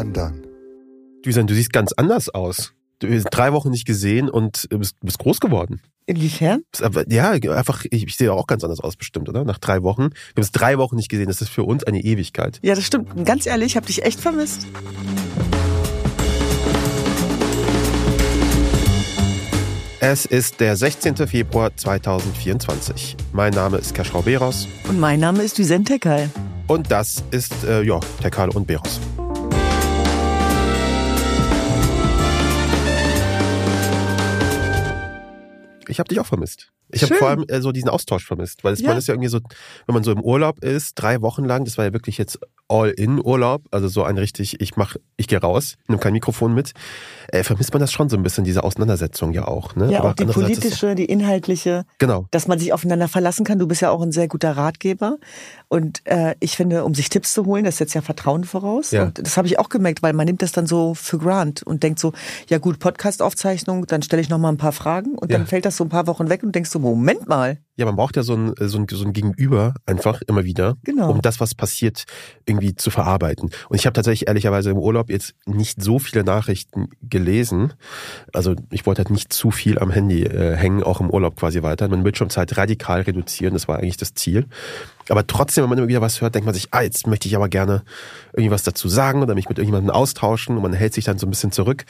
undone. Düsan, du siehst ganz anders aus. Du bist drei Wochen nicht gesehen und bist, bist groß geworden. Inwiefern? Ja, einfach, ich, ich sehe auch ganz anders aus bestimmt, oder? Nach drei Wochen. Wir haben es drei Wochen nicht gesehen. Das ist für uns eine Ewigkeit. Ja, das stimmt. Ganz ehrlich, ich habe dich echt vermisst. Es ist der 16. Februar 2024. Mein Name ist Kaschrau Beros. Und mein Name ist Düsen Tekal. Und das ist, äh, ja, Tekal und Beros. Ich habe dich auch vermisst. Ich habe vor allem äh, so diesen Austausch vermisst, weil es, ja. man ist ja irgendwie so, wenn man so im Urlaub ist, drei Wochen lang, das war ja wirklich jetzt All-in-Urlaub, also so ein richtig, ich mach, ich gehe raus, nehme kein Mikrofon mit, äh, vermisst man das schon so ein bisschen, diese Auseinandersetzung ja auch. Ne? Ja, Aber auch die politische, die inhaltliche, genau. dass man sich aufeinander verlassen kann. Du bist ja auch ein sehr guter Ratgeber und äh, ich finde, um sich Tipps zu holen, das setzt ja Vertrauen voraus. Ja. Und das habe ich auch gemerkt, weil man nimmt das dann so für grant und denkt so, ja gut, Podcast-Aufzeichnung, dann stelle ich noch mal ein paar Fragen und ja. dann fällt das so ein paar Wochen weg und denkst so, Moment mal. Ja, man braucht ja so ein, so ein, so ein Gegenüber einfach immer wieder, genau. um das, was passiert, irgendwie zu verarbeiten. Und ich habe tatsächlich ehrlicherweise im Urlaub jetzt nicht so viele Nachrichten gelesen. Also ich wollte halt nicht zu viel am Handy äh, hängen, auch im Urlaub quasi weiter. Meine Bildschirmzeit radikal reduzieren, das war eigentlich das Ziel. Aber trotzdem, wenn man immer wieder was hört, denkt man sich, ah, jetzt möchte ich aber gerne irgendwie was dazu sagen oder mich mit irgendjemandem austauschen und man hält sich dann so ein bisschen zurück.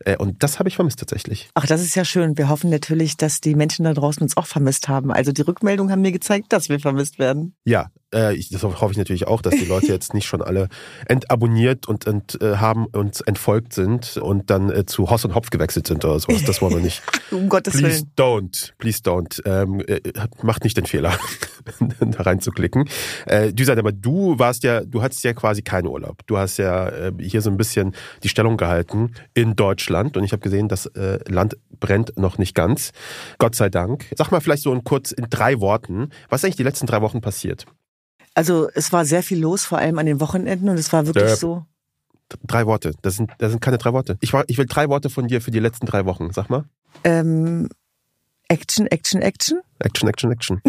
Äh, und das habe ich vermisst tatsächlich. Ach, das ist ja schön. Wir hoffen natürlich, dass die Menschen da draußen uns auch vermisst haben. Also die Rückmeldungen haben mir gezeigt, dass wir vermisst werden. Ja, äh, ich, das hoffe ich natürlich auch, dass die Leute jetzt nicht schon alle entabonniert und ent, äh, haben und entfolgt sind und dann äh, zu Hoss und Hopf gewechselt sind oder sowas. Das wollen wir nicht. um Gottes please Willen. don't, please don't. Ähm, äh, macht nicht den Fehler, da reinzuklicken. Äh, Düsan, aber du warst ja, du hattest ja quasi keinen Urlaub. Du hast ja äh, hier so ein bisschen die Stellung gehalten in Deutschland und ich habe gesehen, das äh, Land brennt noch nicht ganz. Gott sei Dank. Sag mal vielleicht so in kurz in drei Worten, was ist eigentlich die letzten drei Wochen passiert? Also es war sehr viel los, vor allem an den Wochenenden und es war wirklich Döp. so. Drei Worte. Das sind, das sind keine drei Worte. Ich, war, ich will drei Worte von dir für die letzten drei Wochen. Sag mal. Ähm, Action, Action, Action. Action, Action, Action.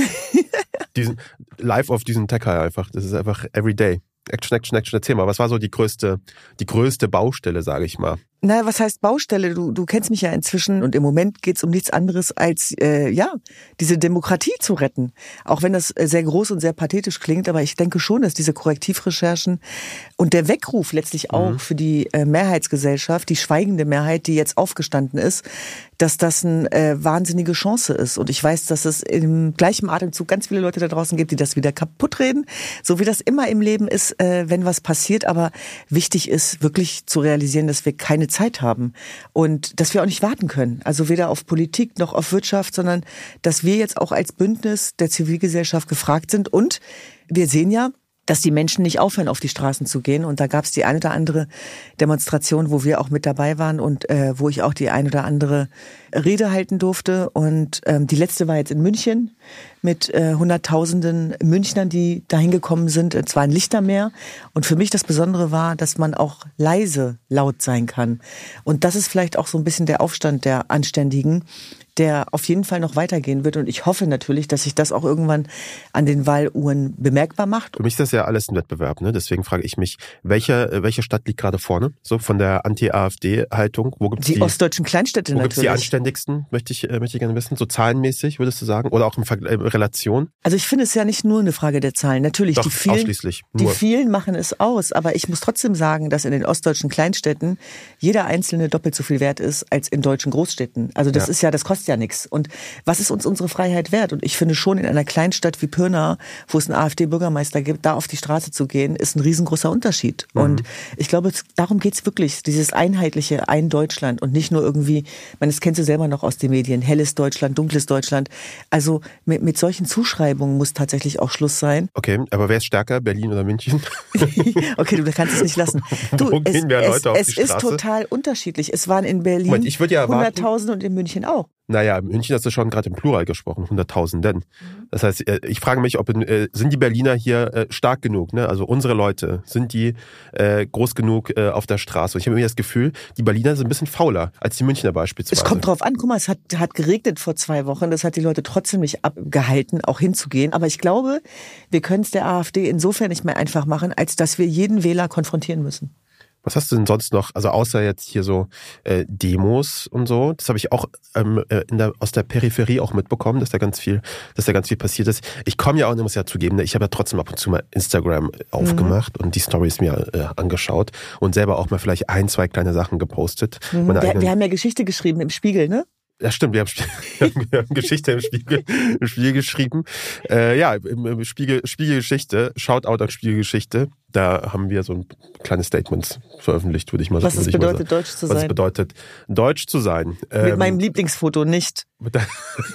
diesen, live auf diesen Tech einfach. Das ist einfach everyday. Action, Action, Action. Erzähl mal, was war so die größte, die größte Baustelle, sage ich mal? Na, was heißt Baustelle? Du, du kennst mich ja inzwischen und im Moment geht's um nichts anderes als äh, ja diese Demokratie zu retten. Auch wenn das sehr groß und sehr pathetisch klingt, aber ich denke schon, dass diese Korrektivrecherchen und der Weckruf letztlich auch Mhm. für die äh, Mehrheitsgesellschaft, die schweigende Mehrheit, die jetzt aufgestanden ist, dass das eine äh, wahnsinnige Chance ist. Und ich weiß, dass es im gleichen Atemzug ganz viele Leute da draußen gibt, die das wieder kaputt reden, so wie das immer im Leben ist, äh, wenn was passiert. Aber wichtig ist wirklich zu realisieren, dass wir keine Zeit haben und dass wir auch nicht warten können. Also weder auf Politik noch auf Wirtschaft, sondern dass wir jetzt auch als Bündnis der Zivilgesellschaft gefragt sind. Und wir sehen ja, dass die Menschen nicht aufhören, auf die Straßen zu gehen. Und da gab es die eine oder andere Demonstration, wo wir auch mit dabei waren und äh, wo ich auch die eine oder andere Rede halten durfte. Und ähm, die letzte war jetzt in München mit äh, Hunderttausenden Münchnern, die dahin gekommen sind. Es war ein Lichtermeer. Und für mich das Besondere war, dass man auch leise laut sein kann. Und das ist vielleicht auch so ein bisschen der Aufstand der Anständigen, der auf jeden Fall noch weitergehen wird. Und ich hoffe natürlich, dass sich das auch irgendwann an den Wahluhren bemerkbar macht. Für mich ist das ja alles ein Wettbewerb, ne? Deswegen frage ich mich, welche, welche Stadt liegt gerade vorne? So von der Anti-AfD-Haltung? Wo gibt's Die, die, ostdeutschen Kleinstädte wo gibt's die natürlich. anständigsten, möchte ich, äh, möchte ich gerne wissen? So zahlenmäßig, würdest du sagen? Oder auch in Ver äh, Relation? Also ich finde es ja nicht nur eine Frage der Zahlen. Natürlich, Doch, die vielen, ausschließlich. die Nur. vielen machen es aus. Aber ich muss trotzdem sagen, dass in den ostdeutschen Kleinstädten jeder einzelne doppelt so viel wert ist als in deutschen Großstädten. Also das Ja. ist ja, das kostet ja nichts. Und was ist uns unsere Freiheit wert? Und ich finde schon in einer Kleinstadt wie Pirna, wo es einen AfD-Bürgermeister gibt, da auf die Straße zu gehen, ist ein riesengroßer Unterschied. Mhm. Und ich glaube, es- darum geht's wirklich, dieses einheitliche Ein Deutschland und nicht nur irgendwie, man, das kennst du selber noch aus den Medien, helles Deutschland, dunkles Deutschland. Also mit, mit solchen Zuschreibungen muss tatsächlich auch Schluss sein. Okay, aber wer ist stärker, Berlin oder München? okay, du kannst es nicht lassen. Du, Wo gehen mehr es, Leute auf es, die es ist Straße? total unterschiedlich. Es waren in Berlin Moment, ich würde ja erwarten- 100.000 und in München auch. Naja, in München hast du schon gerade im Plural gesprochen, Hunderttausenden. Das heißt, äh, ich frage mich, ob in, äh, sind die Berliner hier äh, stark genug, ne? Also unsere Leute, sind die groß genug auf der Straße? Ich habe irgendwie das Gefühl, die Berliner sind ein bisschen fauler als die Münchner beispielsweise. Es kommt drauf an. Guck mal, es hat, hat geregnet vor zwei Wochen. Das hat die Leute trotzdem nicht abgehalten, auch hinzugehen. Aber ich glaube, wir können es der AfD insofern nicht mehr einfach machen, als dass wir jeden Wähler konfrontieren müssen. Was hast du denn sonst noch, also außer jetzt hier so äh, Demos und so, das habe ich auch ähm, äh, der, aus der Peripherie auch mitbekommen, dass da ganz viel, dass da ganz viel passiert ist. Ich komme ja auch, ich muss ja zugeben, ne, ich habe ja trotzdem ab und zu mal Instagram aufgemacht mhm. und die Stories mir äh, angeschaut und selber auch mal vielleicht ein, zwei kleine Sachen gepostet. Mhm. Wir, wir haben ja Geschichte geschrieben im Spiegel, ne? Ja, stimmt, wir haben, wir haben Geschichte im Spiegel, im Spiegel geschrieben. Äh, ja, im, im Spiegel, Spiegelgeschichte, Shoutout an Spiegelgeschichte da haben wir so ein kleines Statement veröffentlicht, würde ich mal sagen. Was es bedeutet, deutsch zu sein. Was es bedeutet, deutsch zu sein. Mit ähm, meinem Lieblingsfoto nicht.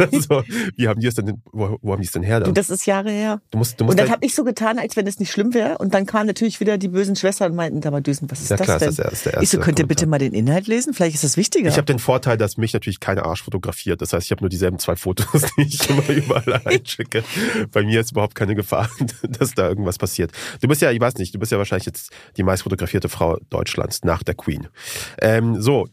so, wie haben die es denn, wo, wo haben die es denn her? Dann? Du, das ist Jahre her. Du musst, du musst und dann habe ich so getan, als wenn es nicht schlimm wäre. Und dann kamen natürlich wieder die bösen Schwestern und meinten, da mal Düsen, was ist ja, das klar, denn? Ist das, erste ich so, könnt ihr bitte mal den Inhalt lesen? Vielleicht ist das wichtiger. Ich habe den Vorteil, dass mich natürlich keine Arsch fotografiert. Das heißt, ich habe nur dieselben zwei Fotos, die ich immer überall einschicke. Bei mir ist überhaupt keine Gefahr, dass da irgendwas passiert. Du bist ja, ich weiß nicht, du bist ja wahrscheinlich jetzt die meist fotografierte Frau Deutschlands nach der Queen. Ähm, so,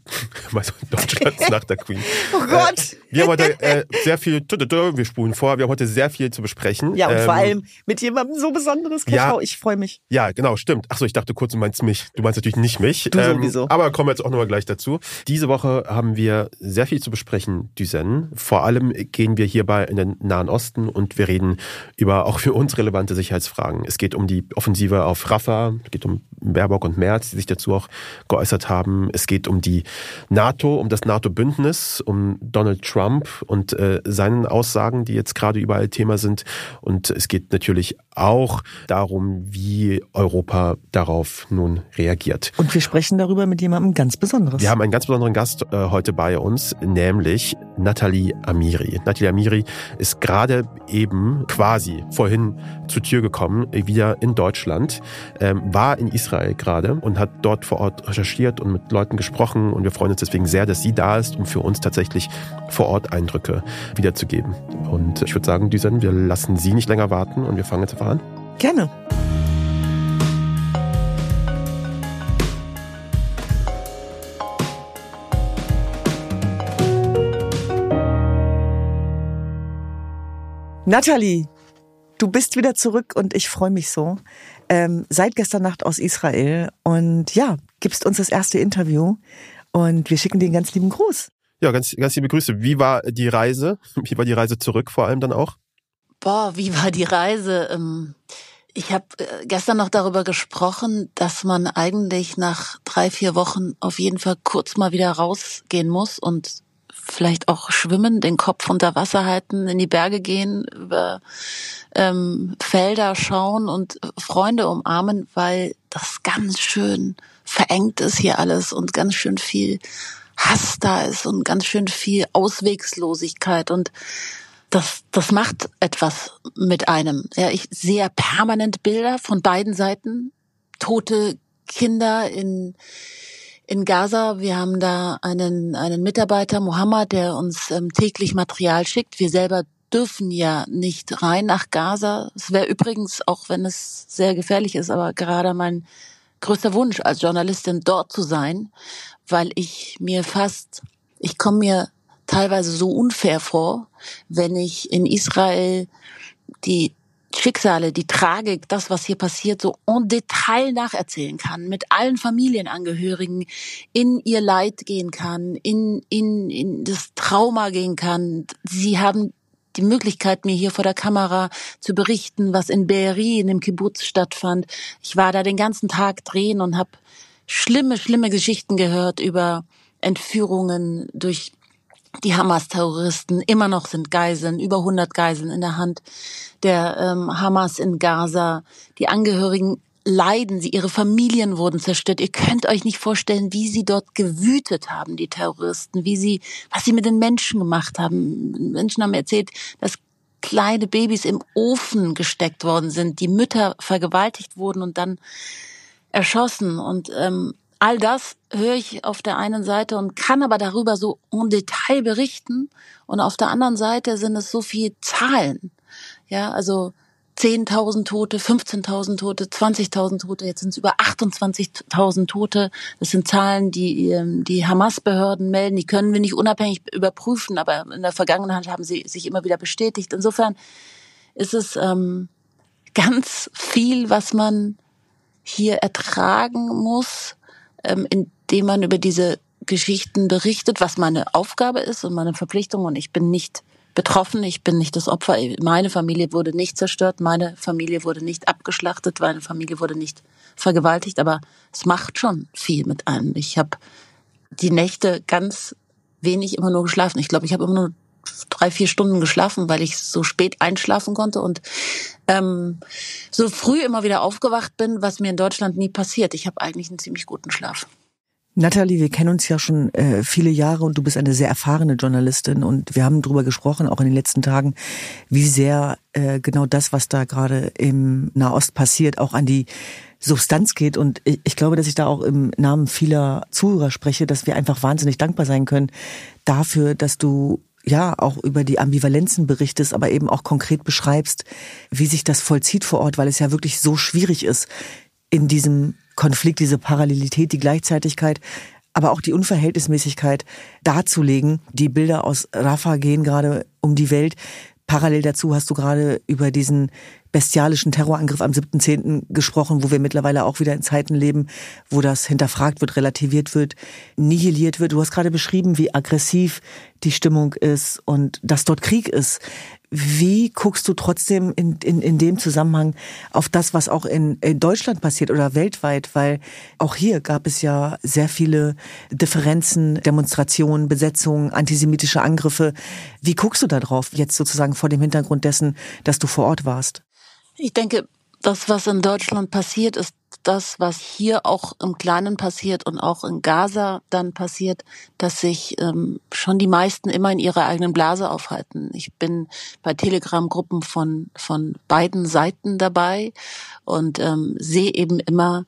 Deutschlands nach der Queen. Oh Gott! Äh, wir haben heute äh, sehr viel, wir spulen vor, wir haben heute sehr viel zu besprechen. Ja, und ähm, vor allem mit jemandem so Besonderes, ja, ich freue mich. Ja, genau, stimmt. Achso, ich dachte kurz, du meinst mich. Du meinst natürlich nicht mich. Du ähm, sowieso. Aber kommen wir jetzt auch nochmal gleich dazu. Diese Woche haben wir sehr viel zu besprechen, Düsen. Vor allem gehen wir hierbei in den Nahen Osten und wir reden über auch für uns relevante Sicherheitsfragen. Es geht um die Offensive auf Rafah, es geht um Baerbock und Merz, die sich dazu auch geäußert haben. Es geht um die NATO, um das NATO-Bündnis, um Donald Trump und äh, seinen Aussagen, die jetzt gerade überall Thema sind. Und es geht natürlich auch darum, wie Europa darauf nun reagiert. Und wir sprechen darüber mit jemandem ganz Besonderes. Wir haben einen ganz besonderen Gast äh, heute bei uns, nämlich Nathalie Amiri. Nathalie Amiri ist gerade eben quasi vorhin zur Tür gekommen, wieder in Deutschland, ähm, war in Israel gerade und hat dort vor Ort recherchiert und mit Leuten gesprochen und wir freuen uns deswegen sehr, dass sie da ist, um für uns tatsächlich vor Ort Eindrücke wiederzugeben. Und ich würde sagen, Düsen, wir lassen Sie nicht länger warten und wir fangen jetzt einfach an. Gerne. Nathalie, du bist wieder zurück und ich freue mich so. Ähm, seit gestern Nacht aus Israel und ja, gibst uns das erste Interview und wir schicken dir einen ganz lieben Gruß. Ja, ganz, ganz liebe Grüße. Wie war die Reise? Wie war die Reise zurück vor allem dann auch? Boah, wie war die Reise? Ähm, ich habe äh, gestern noch darüber gesprochen, dass man eigentlich nach drei, vier Wochen auf jeden Fall kurz mal wieder rausgehen muss und vielleicht auch schwimmen, den Kopf unter Wasser halten, in die Berge gehen, über ähm, Felder schauen und Freunde umarmen, weil das ganz schön verengt ist hier alles und ganz schön viel Hass da ist und ganz schön viel Auswegslosigkeit und das, das macht etwas mit einem. Ja, ich sehe permanent Bilder von beiden Seiten, tote Kinder in in Gaza. Wir haben da einen, einen Mitarbeiter, Mohammed, der uns ähm, täglich Material schickt. Wir selber dürfen ja nicht rein nach Gaza. Es wäre übrigens, auch wenn es sehr gefährlich ist, aber gerade mein größter Wunsch als Journalistin dort zu sein, weil ich mir fast, ich komme mir teilweise so unfair vor, wenn ich in Israel die Schicksale, die Tragik, das, was hier passiert, so en Detail nacherzählen kann, mit allen Familienangehörigen in ihr Leid gehen kann, in, in, in das Trauma gehen kann. Sie haben die Möglichkeit, mir hier vor der Kamera zu berichten, was in Be'eri, in dem Kibbutz stattfand. Ich war da den ganzen Tag drehen und habe schlimme, schlimme Geschichten gehört über Entführungen durch die Hamas-Terroristen. Immer noch sind Geiseln, über 100 Geiseln in der Hand der ähm, Hamas in Gaza. Die Angehörigen leiden, sie, ihre Familien wurden zerstört. Ihr könnt euch nicht vorstellen, wie sie dort gewütet haben, die Terroristen, wie sie, was sie mit den Menschen gemacht haben. Menschen haben erzählt, dass kleine Babys im Ofen gesteckt worden sind, die Mütter vergewaltigt wurden und dann erschossen. Und ähm, all das höre ich auf der einen Seite und kann aber darüber so im Detail berichten. Und auf der anderen Seite sind es so viel Zahlen. Ja, also 10.000 Tote, 15.000 Tote, 20.000 Tote, jetzt sind es über 28.000 Tote. Das sind Zahlen, die ähm, die Hamas-Behörden melden. Die können wir nicht unabhängig überprüfen, aber in der Vergangenheit haben sie sich immer wieder bestätigt. Insofern ist es ähm, ganz viel, was man hier ertragen muss ähm, indem man über diese Geschichten berichtet, was meine Aufgabe ist und meine Verpflichtung. Und ich bin nicht betroffen, ich bin nicht das Opfer. Meine Familie wurde nicht zerstört, meine Familie wurde nicht abgeschlachtet, meine Familie wurde nicht vergewaltigt. Aber es macht schon viel mit einem. Ich habe die Nächte ganz wenig immer nur geschlafen. Ich glaube, ich habe immer nur drei, vier Stunden geschlafen, weil ich so spät einschlafen konnte und ähm, so früh immer wieder aufgewacht bin, was mir in Deutschland nie passiert. Ich habe eigentlich einen ziemlich guten Schlaf. Natalie, wir kennen uns ja schon äh, viele Jahre und du bist eine sehr erfahrene Journalistin und wir haben darüber gesprochen, auch in den letzten Tagen, wie sehr äh, genau das, was da gerade im Nahost passiert, auch an die Substanz geht. Und ich, ich glaube, dass ich da auch im Namen vieler Zuhörer spreche, dass wir einfach wahnsinnig dankbar sein können dafür, dass du ja auch über die Ambivalenzen berichtest, aber eben auch konkret beschreibst, wie sich das vollzieht vor Ort, weil es ja wirklich so schwierig ist, in diesem Konflikt, diese Parallelität, die Gleichzeitigkeit, aber auch die Unverhältnismäßigkeit darzulegen. Die Bilder aus Rafah gehen gerade um die Welt. Parallel dazu hast du gerade über diesen bestialischen Terrorangriff am 7.10. gesprochen, wo wir mittlerweile auch wieder in Zeiten leben, wo das hinterfragt wird, relativiert wird, nihiliert wird. Du hast gerade beschrieben, wie aggressiv die Stimmung ist und dass dort Krieg ist. Wie guckst du trotzdem in, in, in dem Zusammenhang auf das, was auch in, in Deutschland passiert oder weltweit? Weil auch hier gab es ja sehr viele Differenzen, Demonstrationen, Besetzungen, antisemitische Angriffe. Wie guckst du da drauf, jetzt sozusagen vor dem Hintergrund dessen, dass du vor Ort warst? Ich denke, das, was in Deutschland passiert, ist das, was hier auch im Kleinen passiert und auch in Gaza dann passiert, dass sich ähm, schon die meisten immer in ihrer eigenen Blase aufhalten. Ich bin bei Telegram-Gruppen von, von beiden Seiten dabei und ähm, sehe eben immer,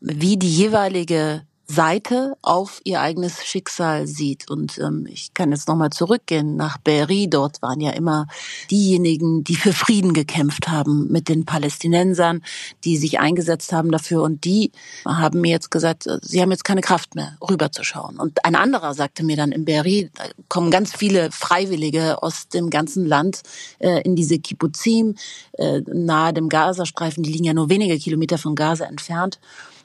wie die jeweilige Seite auf ihr eigenes Schicksal sieht. Und ähm, ich kann jetzt nochmal zurückgehen nach Be'eri. Dort waren ja immer diejenigen, die für Frieden gekämpft haben mit den Palästinensern, die sich eingesetzt haben dafür. Und die haben mir jetzt gesagt, äh, sie haben jetzt keine Kraft mehr, rüberzuschauen. Und ein anderer sagte mir dann in Be'eri, da kommen ganz viele Freiwillige aus dem ganzen Land äh, in diese Kibbuzim äh, nahe dem Gazastreifen. Die liegen ja nur wenige Kilometer von Gaza entfernt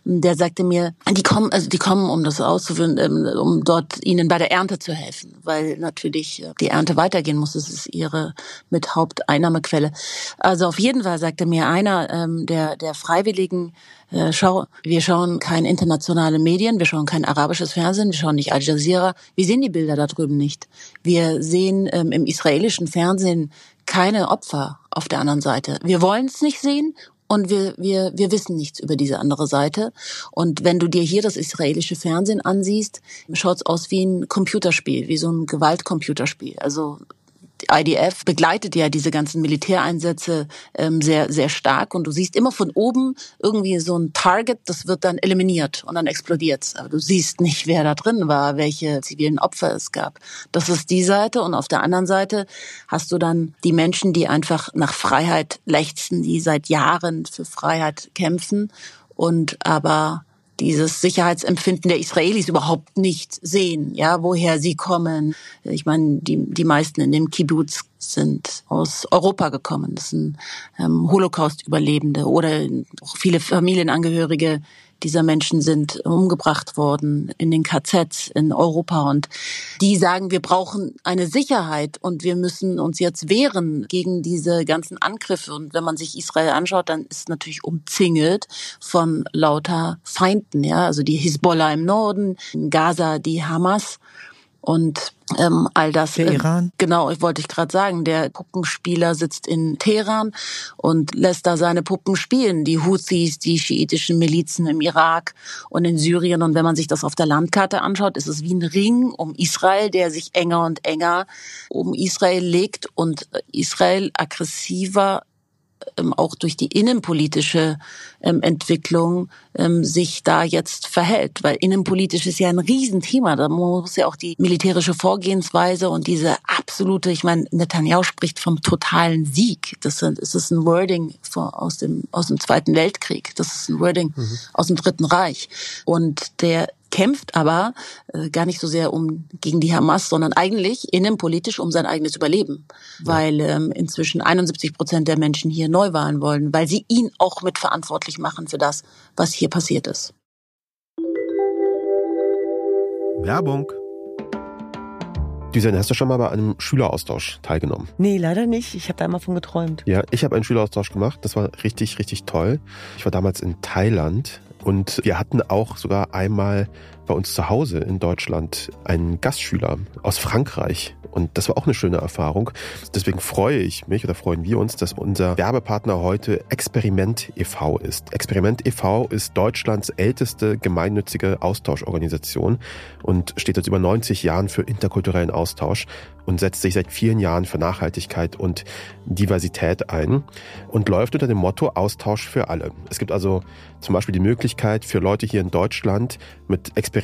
der sagte mir, die kommen, also die kommen, um das auszuführen, ähm, um dort ihnen bei der Ernte zu helfen, weil natürlich äh, die Ernte weitergehen muss. Das ist ihre mit Haupteinnahmequelle. Also auf jeden Fall sagte mir einer ähm, der der Freiwilligen, äh, schau, wir schauen keine internationale Medien, wir schauen kein arabisches Fernsehen, wir schauen nicht Al Jazeera, wir sehen die Bilder da drüben nicht. Wir sehen ähm, im israelischen Fernsehen keine Opfer auf der anderen Seite. Wir wollen es nicht sehen und wir, wir, wir wissen nichts über diese andere Seite. Und wenn du dir hier das israelische Fernsehen ansiehst, schaut's aus wie ein Computerspiel, wie so ein Gewaltcomputerspiel. Also IDF begleitet ja diese ganzen Militäreinsätze ähm, sehr, sehr stark. Und du siehst immer von oben irgendwie so ein Target, das wird dann eliminiert und dann explodiert. Aber du siehst nicht, wer da drin war, welche zivilen Opfer es gab. Das ist die Seite. Und auf der anderen Seite hast du dann die Menschen, die einfach nach Freiheit lechzen, die seit Jahren für Freiheit kämpfen und aber dieses Sicherheitsempfinden der Israelis überhaupt nicht sehen, ja, woher sie kommen. Ich meine, die, die meisten in dem Kibbutz sind aus Europa gekommen. Das sind ähm, Holocaust-Überlebende oder auch viele Familienangehörige dieser Menschen sind umgebracht worden in den KZs in Europa. Und die sagen, wir brauchen eine Sicherheit und wir müssen uns jetzt wehren gegen diese ganzen Angriffe. Und wenn man sich Israel anschaut, dann ist es natürlich umzingelt von lauter Feinden, ja, also die Hisbollah im Norden, in Gaza die Hamas und ähm, all das. Der Iran. genau, ich wollte ich gerade sagen. Der Puppenspieler sitzt in Teheran und lässt da seine Puppen spielen. Die Houthis, die schiitischen Milizen im Irak und in Syrien. Und wenn man sich das auf der Landkarte anschaut, ist es wie ein Ring um Israel, der sich enger und enger um Israel legt und Israel aggressiver auch durch die innenpolitische ähm, Entwicklung ähm, sich da jetzt verhält. Weil innenpolitisch ist ja ein Riesenthema. Da muss ja auch die militärische Vorgehensweise und diese absolute, ich meine, Netanyahu spricht vom totalen Sieg. Das ist ein Wording aus dem, aus dem Zweiten Weltkrieg. Das ist ein Wording mhm. aus dem Dritten Reich. Und der kämpft aber äh, gar nicht so sehr um gegen die Hamas, sondern eigentlich innenpolitisch um sein eigenes Überleben, ja. weil ähm, inzwischen 71 Prozent der Menschen hier Neuwahlen wollen, weil sie ihn auch mit verantwortlich machen für das, was hier passiert ist. Werbung. Düsen, hast du schon mal bei einem Schüleraustausch teilgenommen? Nee, leider nicht. Ich habe da immer von geträumt. Ja, ich habe einen Schüleraustausch gemacht. Das war richtig, richtig toll. Ich war damals in Thailand und wir hatten auch sogar einmal bei uns zu Hause in Deutschland einen Gastschüler aus Frankreich. Und das war auch eine schöne Erfahrung. Deswegen freue ich mich oder freuen wir uns, dass unser Werbepartner heute Experiment e.V. ist. Experiment e.V. ist Deutschlands älteste gemeinnützige Austauschorganisation und steht seit über 90 Jahren für interkulturellen Austausch und setzt sich seit vielen Jahren für Nachhaltigkeit und Diversität ein und läuft unter dem Motto Austausch für alle. Es gibt also zum Beispiel die Möglichkeit für Leute hier in Deutschland mit Experiment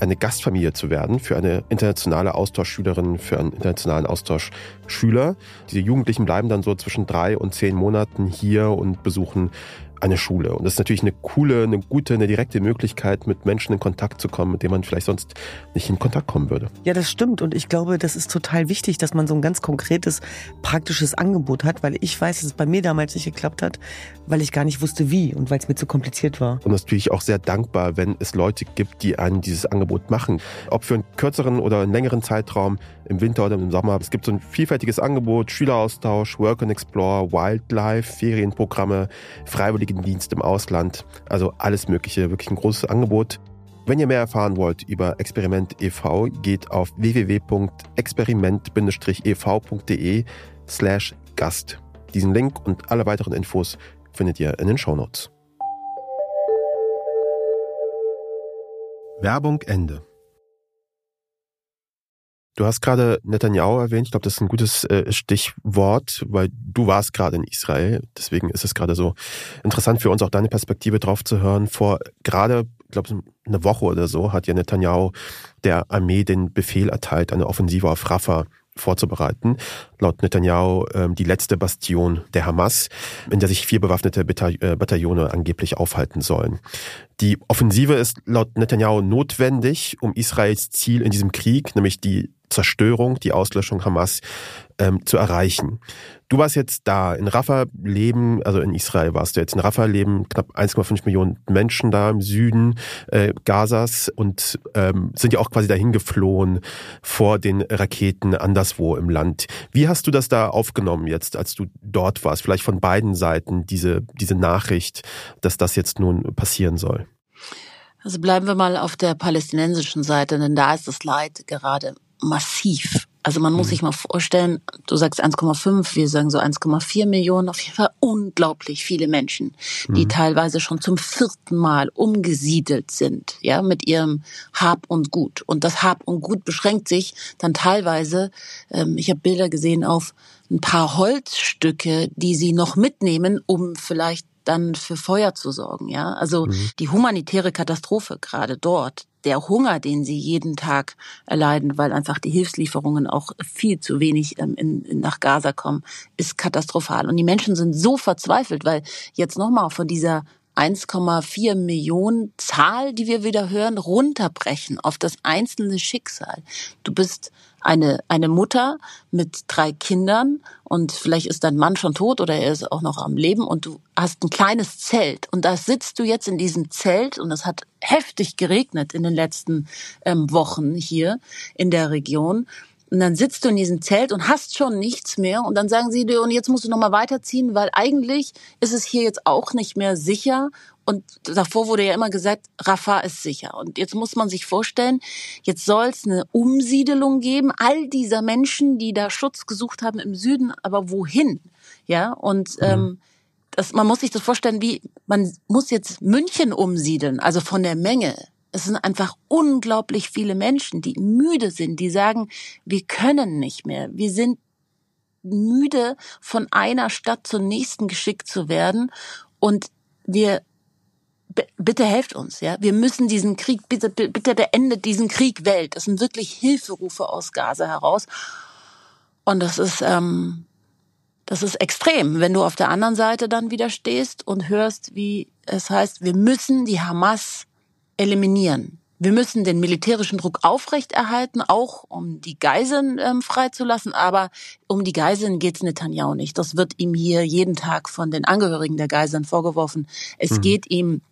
eine Gastfamilie zu werden, für eine internationale Austauschschülerin, für einen internationalen Austauschschüler. Diese Jugendlichen bleiben dann so zwischen drei und zehn Monaten hier und besuchen eine Schule. Und das ist natürlich eine coole, eine gute, eine direkte Möglichkeit, mit Menschen in Kontakt zu kommen, mit denen man vielleicht sonst nicht in Kontakt kommen würde. Ja, das stimmt. Und ich glaube, das ist total wichtig, dass man so ein ganz konkretes, praktisches Angebot hat, weil ich weiß, dass es bei mir damals nicht geklappt hat, weil ich gar nicht wusste, wie und weil es mir zu kompliziert war. Und natürlich auch sehr dankbar, wenn es Leute gibt, die einem dieses Angebot machen. Ob für einen kürzeren oder einen längeren Zeitraum, im Winter oder im Sommer. Es gibt so ein vielfältiges Angebot, Schüleraustausch, Work and Explore, Wildlife, Ferienprogramme, Freiwilligendienst im Ausland. Also alles Mögliche, wirklich ein großes Angebot. Wenn ihr mehr erfahren wollt über Experiment e.V., geht auf www.experiment-ev.de slash Gast. Diesen Link und alle weiteren Infos findet ihr in den Shownotes. Werbung Ende. Du hast gerade Netanyahu erwähnt. Ich glaube, das ist ein gutes äh, Stichwort, weil du warst gerade in Israel. Deswegen ist es gerade so interessant für uns, auch deine Perspektive drauf zu hören. Vor gerade, ich glaube, eine Woche oder so hat ja Netanyahu der Armee den Befehl erteilt, eine Offensive auf Rafah vorzubereiten. Laut Netanyahu ähm, die letzte Bastion der Hamas, in der sich vier bewaffnete äh, Bataillone angeblich aufhalten sollen. Die Offensive ist laut Netanyahu notwendig, um Israels Ziel in diesem Krieg, nämlich die Zerstörung, die Auslöschung Hamas ähm, zu erreichen. Du warst jetzt da. In Rafah leben, also in Israel warst du jetzt. In Rafah leben knapp 1,5 Millionen Menschen da im Süden äh, Gazas und ähm, sind ja auch quasi dahin geflohen vor den Raketen anderswo im Land. Wie hast du das da aufgenommen jetzt, als du dort warst? Vielleicht von beiden Seiten diese, diese Nachricht, dass das jetzt nun passieren soll. Also bleiben wir mal auf der palästinensischen Seite, denn da ist das Leid gerade massiv. Also man muss mhm. sich mal vorstellen, du sagst 1,5, wir sagen so 1,4 Millionen, auf jeden Fall unglaublich viele Menschen, die mhm. teilweise schon zum vierten Mal umgesiedelt sind, ja, mit ihrem Hab und Gut. Und das Hab und Gut beschränkt sich dann teilweise, ähm, ich habe Bilder gesehen auf ein paar Holzstücke, die sie noch mitnehmen, um vielleicht dann für Feuer zu sorgen, ja. Also mhm. die humanitäre Katastrophe gerade dort, der Hunger, den sie jeden Tag erleiden, weil einfach die Hilfslieferungen auch viel zu wenig ähm, in, in, nach Gaza kommen, ist katastrophal. Und die Menschen sind so verzweifelt, weil jetzt nochmal von dieser 1,4 Millionen Zahl, die wir wieder hören, runterbrechen auf das einzelne Schicksal. Du bist eine, eine Mutter mit drei Kindern und vielleicht ist dein Mann schon tot oder er ist auch noch am Leben und du hast ein kleines Zelt und da sitzt du jetzt in diesem Zelt und es hat heftig geregnet in den letzten ähm, Wochen hier in der Region und dann sitzt du in diesem Zelt und hast schon nichts mehr. Und dann sagen sie dir, und jetzt musst du nochmal weiterziehen, weil eigentlich ist es hier jetzt auch nicht mehr sicher. Und davor wurde ja immer gesagt, Rafah ist sicher. Und jetzt muss man sich vorstellen, jetzt soll es eine Umsiedelung geben, all dieser Menschen, die da Schutz gesucht haben im Süden, aber wohin? Ja, und mhm. ähm, das, man muss sich das vorstellen, wie man muss jetzt München umsiedeln, also von der Menge. Es sind einfach unglaublich viele Menschen, die müde sind, die sagen, wir können nicht mehr. Wir sind müde, von einer Stadt zur nächsten geschickt zu werden. Und wir, bitte helft uns, ja. Wir müssen diesen Krieg, bitte, bitte beendet diesen Krieg Welt. Das sind wirklich Hilferufe aus Gaza heraus. Und das ist, ähm, das ist extrem, wenn du auf der anderen Seite dann wieder stehst und hörst, wie es heißt, wir müssen die Hamas eliminieren. Wir müssen den militärischen Druck aufrechterhalten, auch um die Geiseln ähm, freizulassen. Aber um die Geiseln geht's Netanyahu nicht. Das wird ihm hier jeden Tag von den Angehörigen der Geiseln vorgeworfen. Es mhm. geht ihm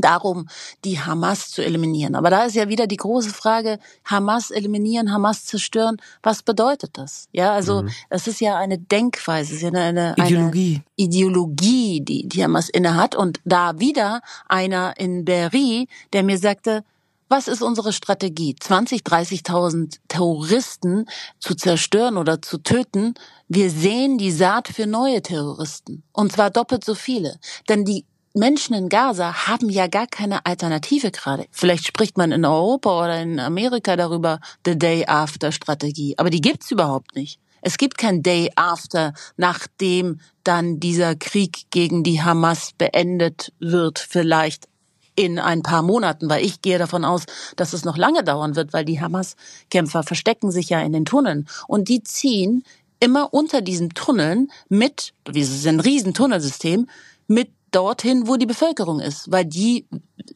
darum, die Hamas zu eliminieren. Aber da ist ja wieder die große Frage, Hamas eliminieren, Hamas zerstören, was bedeutet das? Ja, also mhm. das ist ja eine Denkweise, es ist ja eine, eine Ideologie. Eine Ideologie, die die Hamas innehat. Und da wieder einer in Berry, der mir sagte, was ist unsere Strategie? 20, 30.000 Terroristen zu zerstören oder zu töten. Wir sehen die Saat für neue Terroristen. Und zwar doppelt so viele. Denn die Menschen in Gaza haben ja gar keine Alternative gerade. Vielleicht spricht man in Europa oder in Amerika darüber, the day after Strategie. Aber die gibt's überhaupt nicht. Es gibt kein Day after, nachdem dann dieser Krieg gegen die Hamas beendet wird, vielleicht in ein paar Monaten, weil ich gehe davon aus, dass es noch lange dauern wird, weil die Hamas-Kämpfer verstecken sich ja in den Tunneln und die ziehen immer unter diesen Tunneln mit, wie es ist ein Riesentunnelsystem, mit dorthin, wo die Bevölkerung ist, weil die,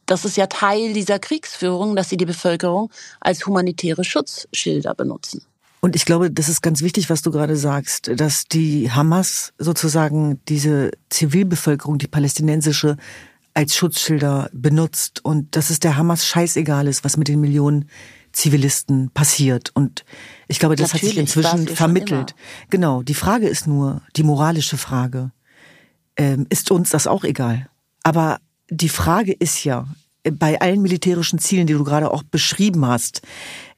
das ist ja Teil dieser Kriegsführung, dass sie die Bevölkerung als humanitäre Schutzschilder benutzen. Und ich glaube, das ist ganz wichtig, was du gerade sagst, dass die Hamas sozusagen diese Zivilbevölkerung, die palästinensische, als Schutzschilder benutzt und dass es der Hamas scheißegal ist, was mit den Millionen Zivilisten passiert. Und ich glaube, das Natürlich, hat sich inzwischen vermittelt. Genau. Die Frage ist nur die moralische Frage ähm, ist uns das auch egal. Aber die Frage ist ja, bei allen militärischen Zielen, die du gerade auch beschrieben hast,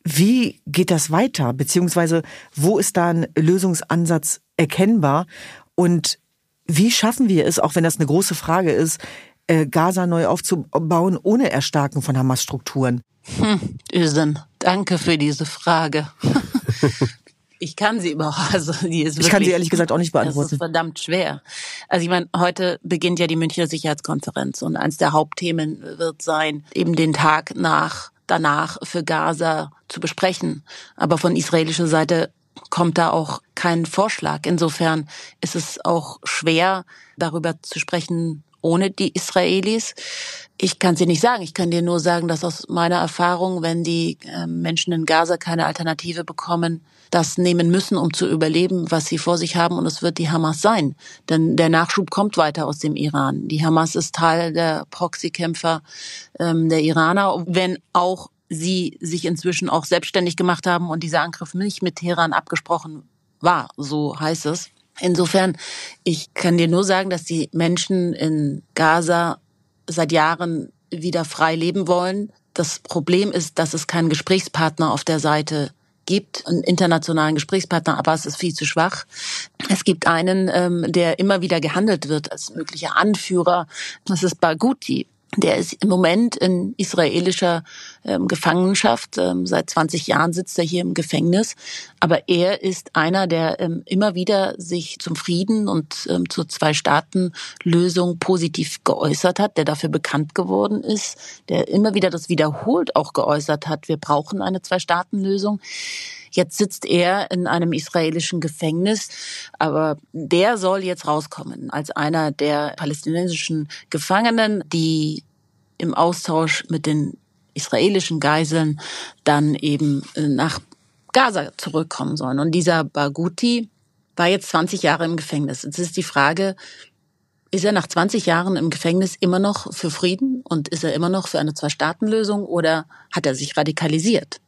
wie geht das weiter? Beziehungsweise wo ist da ein Lösungsansatz erkennbar? Und wie schaffen wir es, auch wenn das eine große Frage ist, äh, Gaza neu aufzubauen ohne Erstarken von Hamas-Strukturen? Hm, Ösen, danke für diese Frage. Ich kann sie überhaupt, also die ist wirklich, Ich kann sie ehrlich gesagt auch nicht beantworten. Das ist verdammt schwer. Also ich meine, heute beginnt ja die Münchner Sicherheitskonferenz und eines der Hauptthemen wird sein, eben den Tag nach, danach für Gaza zu besprechen. Aber von israelischer Seite kommt da auch kein Vorschlag. Insofern ist es auch schwer, darüber zu sprechen, ohne die Israelis. Ich kann sie nicht sagen. Ich kann dir nur sagen, dass aus meiner Erfahrung, wenn die ähm, Menschen in Gaza keine Alternative bekommen, das nehmen müssen, um zu überleben, was sie vor sich haben. Und es wird die Hamas sein. Denn der Nachschub kommt weiter aus dem Iran. Die Hamas ist Teil der Proxykämpfer ähm, der Iraner, wenn auch sie sich inzwischen auch selbstständig gemacht haben und dieser Angriff nicht mit Teheran abgesprochen war, so heißt es. Insofern, ich kann dir nur sagen, dass die Menschen in Gaza seit Jahren wieder frei leben wollen. Das Problem ist, dass es keinen Gesprächspartner auf der Seite gibt, einen internationalen Gesprächspartner, aber es ist viel zu schwach. Es gibt einen, ähm, der immer wieder gehandelt wird als möglicher Anführer. Das ist Barghouti. Der ist im Moment in israelischer ähm, Gefangenschaft. Ähm, seit 20 Jahren sitzt er hier im Gefängnis. Aber er ist einer, der ähm, immer wieder sich zum Frieden und ähm, zur Zwei-Staaten-Lösung positiv geäußert hat, der dafür bekannt geworden ist, der immer wieder das wiederholt auch geäußert hat, wir brauchen eine Zwei-Staaten-Lösung. Jetzt sitzt er in einem israelischen Gefängnis, aber der soll jetzt rauskommen als einer der palästinensischen Gefangenen, die im Austausch mit den israelischen Geiseln dann eben nach Gaza zurückkommen sollen. Und dieser Barghouti war jetzt 20 Jahre im Gefängnis. Jetzt ist die Frage, ist er nach 20 Jahren im Gefängnis immer noch für Frieden und ist er immer noch für eine Zwei-Staaten-Lösung oder hat er sich radikalisiert?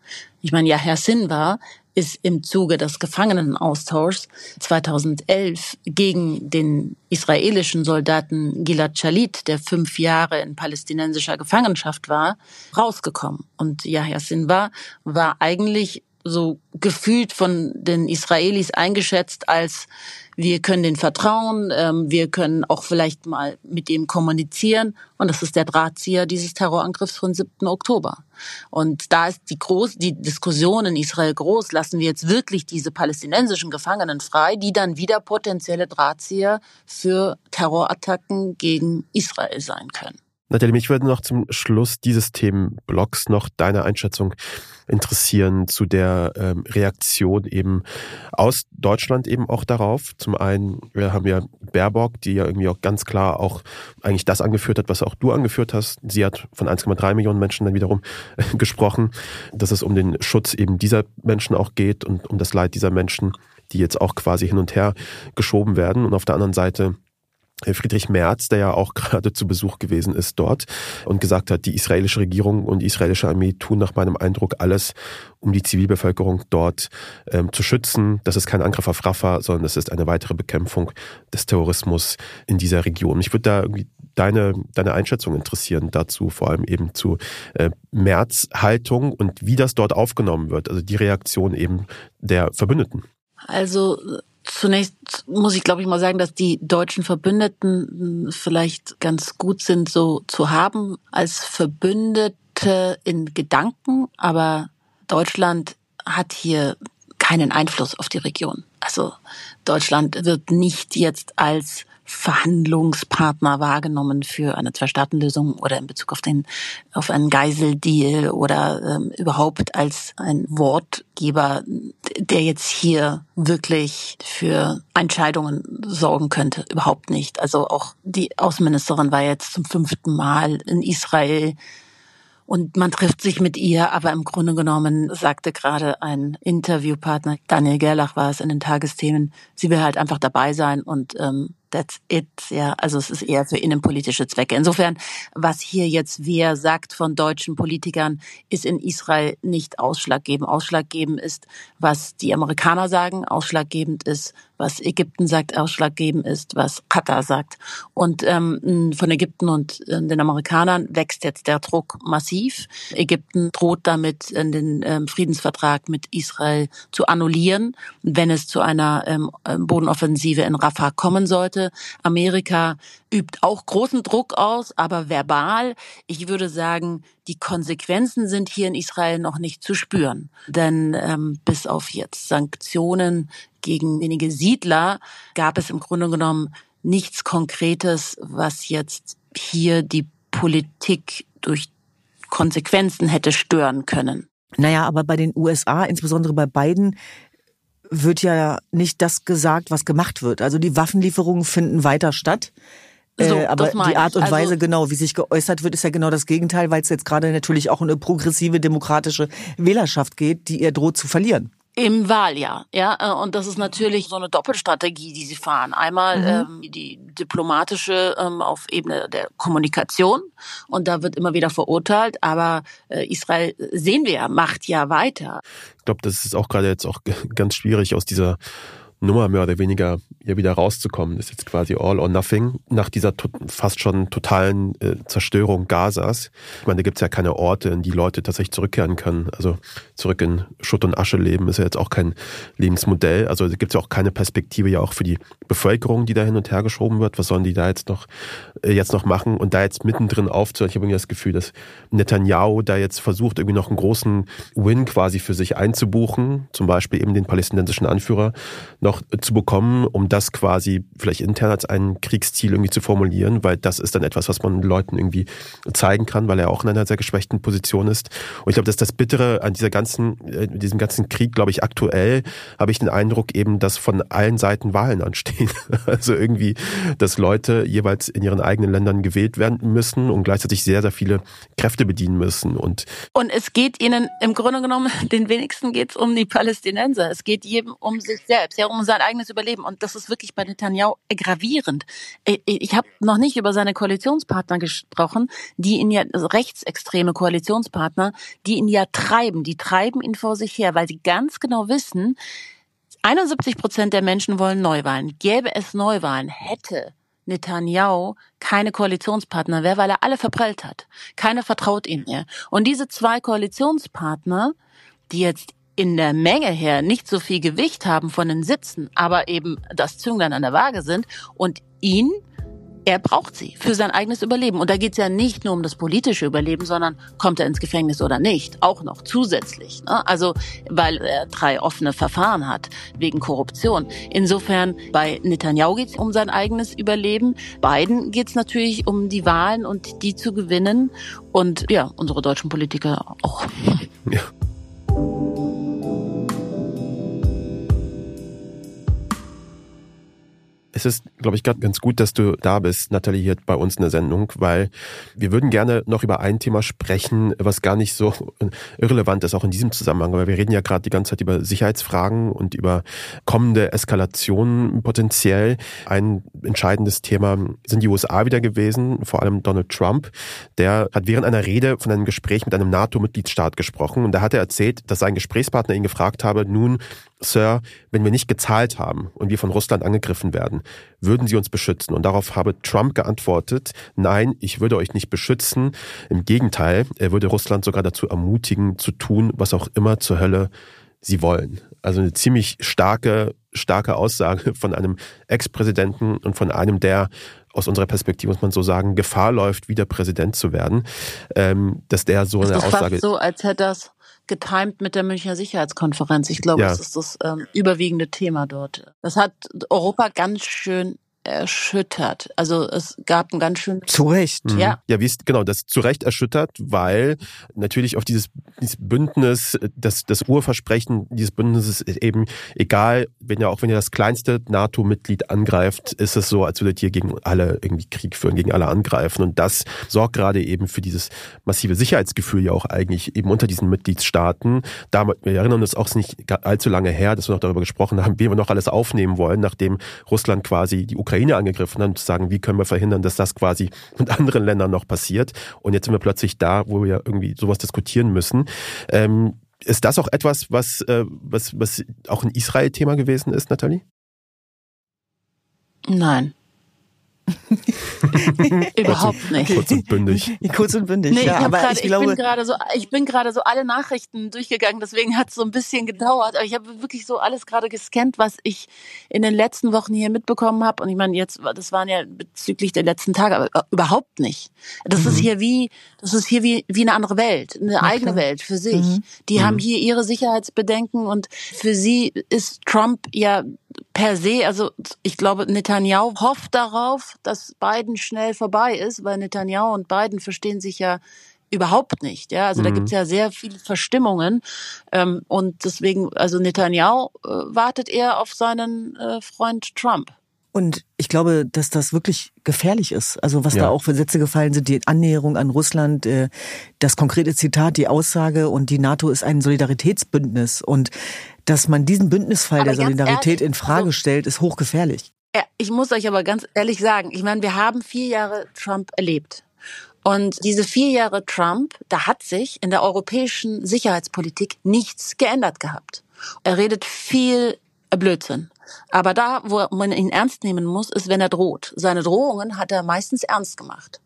Ich meine, ja, Herr Sinwar ist im Zuge des Gefangenenaustauschs 2011 gegen den israelischen Soldaten Gilad Shalit, der fünf Jahre in palästinensischer Gefangenschaft war, rausgekommen. Und Yahya Sinwar war eigentlich so gefühlt von den Israelis eingeschätzt als wir können den vertrauen, ähm, wir können auch vielleicht mal mit ihm kommunizieren. Und das ist der Drahtzieher dieses Terrorangriffs von 7. Oktober. Und da ist die, groß, die Diskussion in Israel groß, lassen wir jetzt wirklich diese palästinensischen Gefangenen frei, die dann wieder potenzielle Drahtzieher für Terrorattacken gegen Israel sein können. Nathalie, mich würde noch zum Schluss dieses Themenblocks noch deine Einschätzung interessieren zu der ähm, Reaktion eben aus Deutschland eben auch darauf. Zum einen, wir haben ja Baerbock, die ja irgendwie auch ganz klar auch eigentlich das angeführt hat, was auch du angeführt hast. Sie hat von 1,3 Millionen Menschen dann wiederum gesprochen, dass es um den Schutz eben dieser Menschen auch geht und um das Leid dieser Menschen, die jetzt auch quasi hin und her geschoben werden. Und auf der anderen Seite Friedrich Merz, der ja auch gerade zu Besuch gewesen ist dort und gesagt hat, die israelische Regierung und die israelische Armee tun nach meinem Eindruck alles, um die Zivilbevölkerung dort ähm, zu schützen. Das ist kein Angriff auf Rafah, sondern das ist eine weitere Bekämpfung des Terrorismus in dieser Region. Ich würde da deine, deine Einschätzung interessieren dazu, vor allem eben zu äh, März-Haltung und wie das dort aufgenommen wird, also die Reaktion eben der Verbündeten. Also zunächst muss ich, glaube ich, mal sagen, dass die deutschen Verbündeten vielleicht ganz gut sind, so zu haben als Verbündete in Gedanken, aber Deutschland hat hier keinen Einfluss auf die Region. Also Deutschland wird nicht jetzt als Verhandlungspartner wahrgenommen für eine Zwei-Staaten-Lösung oder in Bezug auf den auf einen Geiseldeal oder ähm, überhaupt als ein Wortgeber, der jetzt hier wirklich für Entscheidungen sorgen könnte. Überhaupt nicht. Also auch die Außenministerin war jetzt zum fünften Mal in Israel und man trifft sich mit ihr, aber im Grunde genommen sagte gerade ein Interviewpartner, Daniel Gerlach war es in den Tagesthemen, sie will halt einfach dabei sein und ähm, that's it. Ja, also es ist eher für innenpolitische Zwecke. Insofern, was hier jetzt wer sagt von deutschen Politikern, ist in Israel nicht ausschlaggebend. Ausschlaggebend ist, was die Amerikaner sagen. Ausschlaggebend ist, was Ägypten sagt. Ausschlaggebend ist, was Katar sagt. Und ähm, von Ägypten und äh, den Amerikanern wächst jetzt der Druck massiv. Ägypten droht damit, den ähm, Friedensvertrag mit Israel zu annullieren, wenn es zu einer ähm, Bodenoffensive in Rafah kommen sollte. Amerika übt auch großen Druck aus, aber verbal. Ich würde sagen, die Konsequenzen sind hier in Israel noch nicht zu spüren. Denn ähm, bis auf jetzt Sanktionen gegen wenige Siedler gab es im Grunde genommen nichts Konkretes, was jetzt hier die Politik durch Konsequenzen hätte stören können. Naja, aber bei den USA, insbesondere bei Biden, wird ja nicht das gesagt, was gemacht wird. Also die Waffenlieferungen finden weiter statt. So, äh, aber die Art und also, Weise, genau, wie sich geäußert wird, ist ja genau das Gegenteil, weil es jetzt gerade natürlich auch um eine progressive demokratische Wählerschaft geht, die er droht zu verlieren. Im Wahljahr, ja. Äh, und das ist natürlich so eine Doppelstrategie, die sie fahren. Einmal mhm. ähm, die diplomatische ähm, auf Ebene der Kommunikation und da wird immer wieder verurteilt, aber äh, Israel sehen wir ja, macht ja weiter. Ich glaube, das ist auch gerade jetzt auch ganz schwierig aus dieser Nummer mehr oder weniger hier wieder rauszukommen. Das ist jetzt quasi all or nothing nach dieser fast schon totalen äh, Zerstörung Gazas. Ich meine, da gibt's ja keine Orte, in die Leute tatsächlich zurückkehren können. Also zurück in Schutt und Asche leben ist ja jetzt auch kein Lebensmodell. Also da gibt's ja auch keine Perspektive ja auch für die Bevölkerung, die da hin und her geschoben wird. Was sollen die da jetzt noch äh, jetzt noch machen und da jetzt mittendrin aufzuhören? Ich habe irgendwie das Gefühl, dass Netanyahu da jetzt versucht, irgendwie noch einen großen Win quasi für sich einzubuchen, zum Beispiel eben den palästinensischen Anführer noch zu bekommen, um das quasi vielleicht intern als ein Kriegsziel irgendwie zu formulieren, weil das ist dann etwas, was man Leuten irgendwie zeigen kann, weil er auch in einer sehr geschwächten Position ist. Und ich glaube, dass das Bittere an dieser ganzen, äh, diesem ganzen Krieg, glaube ich, aktuell habe ich den Eindruck eben, dass von allen Seiten Wahlen anstehen. Also irgendwie, dass Leute jeweils in ihren eigenen Ländern gewählt werden müssen und gleichzeitig sehr, sehr viele Kräfte bedienen müssen. Und, und es geht ihnen im Grunde genommen, den wenigsten geht es um die Palästinenser. Es geht jedem um sich selbst, ja, um sein eigenes Überleben. Und das ist wirklich bei Netanyahu gravierend. Ich habe noch nicht über seine Koalitionspartner gesprochen, die ihn ja, also rechtsextreme Koalitionspartner, die ihn ja treiben. Die treiben ihn vor sich her, weil sie ganz genau wissen, 71 Prozent der Menschen wollen Neuwahlen. Gäbe es Neuwahlen, hätte Netanyahu keine Koalitionspartner mehr, weil er alle verprellt hat. Keiner vertraut ihm mehr. Und diese zwei Koalitionspartner, die jetzt in der Menge her nicht so viel Gewicht haben von den Sitzen, aber eben das Zünglein an der Waage sind und ihn, er braucht sie für sein eigenes Überleben. Und da geht es ja nicht nur um das politische Überleben, sondern kommt er ins Gefängnis oder nicht, auch noch zusätzlich. Ne? Also weil er drei offene Verfahren hat wegen Korruption. Insofern bei Netanyahu geht es um sein eigenes Überleben. Biden geht es natürlich um die Wahlen und die zu gewinnen. Und ja, unsere deutschen Politiker auch. Ja. Es ist, glaube ich, ganz gut, dass du da bist, Nathalie, hier bei uns in der Sendung, weil wir würden gerne noch über ein Thema sprechen, was gar nicht so irrelevant ist, auch in diesem Zusammenhang. Weil wir reden ja gerade die ganze Zeit über Sicherheitsfragen und über kommende Eskalationen potenziell. Ein entscheidendes Thema sind die USA wieder gewesen, vor allem Donald Trump. Der hat während einer Rede von einem Gespräch mit einem NATO-Mitgliedsstaat gesprochen und da hat er erzählt, dass sein Gesprächspartner ihn gefragt habe, nun, Sir, wenn wir nicht gezahlt haben und wir von Russland angegriffen werden, würden Sie uns beschützen? Und darauf habe Trump geantwortet, nein, ich würde euch nicht beschützen. Im Gegenteil, er würde Russland sogar dazu ermutigen, zu tun, was auch immer zur Hölle sie wollen. Also eine ziemlich starke, starke Aussage von einem Ex-Präsidenten und von einem, der aus unserer Perspektive muss man so sagen, Gefahr läuft, wieder Präsident zu werden, ähm, dass der so eine das ist Aussage. Fast so, als hätte das getimt mit der Münchner Sicherheitskonferenz. Ich glaube, ja. das ist das ähm, überwiegende Thema dort. Das hat Europa ganz schön erschüttert. Also es gab ein ganz schön zu Recht. Mhm. Ja, ja, wie ist genau das zu Recht erschüttert, weil natürlich auf dieses, dieses Bündnis, das das Urversprechen dieses Bündnisses ist eben egal, wenn ja auch wenn ihr das kleinste NATO-Mitglied angreift, ist es so, als würdet ihr gegen alle irgendwie Krieg führen, gegen alle angreifen und das sorgt gerade eben für dieses massive Sicherheitsgefühl ja auch eigentlich eben unter diesen Mitgliedstaaten. Da wir erinnern uns auch nicht allzu lange her, dass wir noch darüber gesprochen haben, wie wir noch alles aufnehmen wollen, nachdem Russland quasi die Ukraine Ukraine angegriffen haben, zu sagen, wie können wir verhindern, dass das quasi mit anderen Ländern noch passiert. Und jetzt sind wir plötzlich da, wo wir irgendwie sowas diskutieren müssen. Ähm, ist das auch etwas, was, äh, was, was auch ein Israel-Thema gewesen ist, Nathalie? Nein. Überhaupt nicht. Kurz und bündig. Kurz und bündig. Nee, ja, ich, aber grad, ich, glaube, ich bin gerade so, ich bin gerade so alle Nachrichten durchgegangen, deswegen hat es so ein bisschen gedauert. Aber ich habe wirklich so alles gerade gescannt, was ich in den letzten Wochen hier mitbekommen habe. Und ich meine, jetzt, das waren ja bezüglich der letzten Tage, aber äh, überhaupt nicht. Das mhm. ist hier wie, das ist hier wie, wie eine andere Welt, eine okay. eigene Welt für sich. Mhm. Die mhm. haben hier ihre Sicherheitsbedenken und für sie ist Trump ja per se, also ich glaube, Netanyahu hofft darauf, dass Biden schnell vorbei ist, weil Netanyahu und Biden verstehen sich ja überhaupt nicht. Ja, also mhm. da gibt's ja sehr viele Verstimmungen ähm, und deswegen, also Netanyahu äh, wartet eher auf seinen äh, Freund Trump. Und ich glaube, dass das wirklich gefährlich ist. Also was ja. da auch für Sätze gefallen sind, die Annäherung an Russland, äh, das konkrete Zitat, die Aussage und die NATO ist ein Solidaritätsbündnis. Und dass man diesen Bündnisfall aber der Solidarität ehrlich, in Frage also, stellt, ist hochgefährlich. Ja, ich muss euch aber ganz ehrlich sagen, ich meine, wir haben vier Jahre Trump erlebt. Und diese vier Jahre Trump, da hat sich in der europäischen Sicherheitspolitik nichts geändert gehabt. Er redet viel Blödsinn. Aber da, wo man ihn ernst nehmen muss, ist, wenn er droht. Seine Drohungen hat er meistens ernst gemacht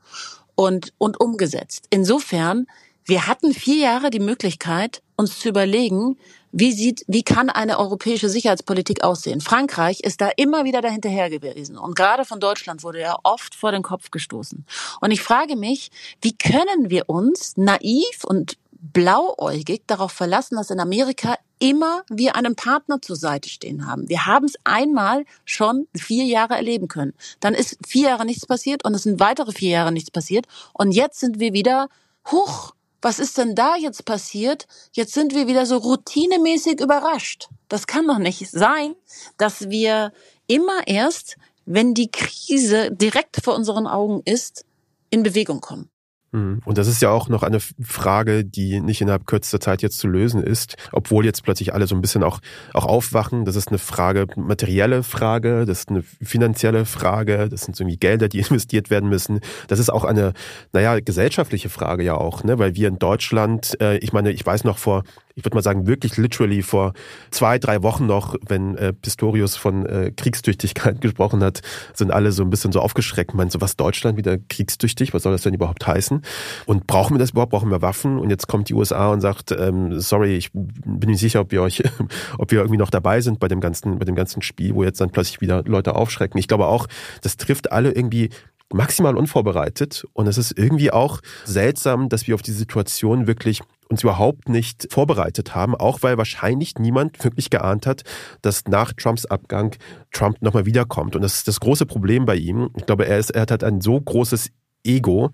und, und umgesetzt. Insofern, wir hatten vier Jahre die Möglichkeit, uns zu überlegen, wie sieht, wie kann eine europäische Sicherheitspolitik aussehen? Frankreich ist da immer wieder dahinterher gewesen. Und gerade von Deutschland wurde ja oft vor den Kopf gestoßen. Und ich frage mich, wie können wir uns naiv und blauäugig darauf verlassen, dass in Amerika immer wir einen Partner zur Seite stehen haben. Wir haben es einmal schon vier Jahre erleben können. Dann ist vier Jahre nichts passiert und es sind weitere vier Jahre nichts passiert. Und jetzt sind wir wieder hoch. Was ist denn da jetzt passiert? Jetzt sind wir wieder so routinemäßig überrascht. Das kann doch nicht sein, dass wir immer erst, wenn die Krise direkt vor unseren Augen ist, in Bewegung kommen. Mhm. Und das ist ja auch noch eine Frage, die nicht innerhalb kürzester Zeit jetzt zu lösen ist, obwohl jetzt plötzlich alle so ein bisschen auch, auch aufwachen. Das ist eine Frage, materielle Frage, das ist eine finanzielle Frage, das sind irgendwie Gelder, die investiert werden müssen. Das ist auch eine, naja, gesellschaftliche Frage ja auch, ne? weil wir in Deutschland, äh, ich meine, ich weiß noch vor ich würde mal sagen, wirklich literally vor zwei, drei Wochen noch, wenn äh, Pistorius von äh, Kriegstüchtigkeit gesprochen hat, sind alle so ein bisschen so aufgeschreckt, meinen so, was Deutschland wieder kriegstüchtig, was soll das denn überhaupt heißen? Und brauchen wir das überhaupt? Brauchen wir Waffen? Und jetzt kommt die USA und sagt, ähm, sorry, ich bin nicht sicher, ob wir euch, ob wir irgendwie noch dabei sind bei dem ganzen, bei dem ganzen Spiel, wo jetzt dann plötzlich wieder Leute aufschrecken. Ich glaube auch, das trifft alle irgendwie maximal unvorbereitet und es ist irgendwie auch seltsam, dass wir auf die Situation wirklich uns überhaupt nicht vorbereitet haben, auch weil wahrscheinlich niemand wirklich geahnt hat, dass nach Trumps Abgang Trump nochmal wiederkommt. Und das ist das große Problem bei ihm. Ich glaube, er, ist, er hat ein so großes Ego,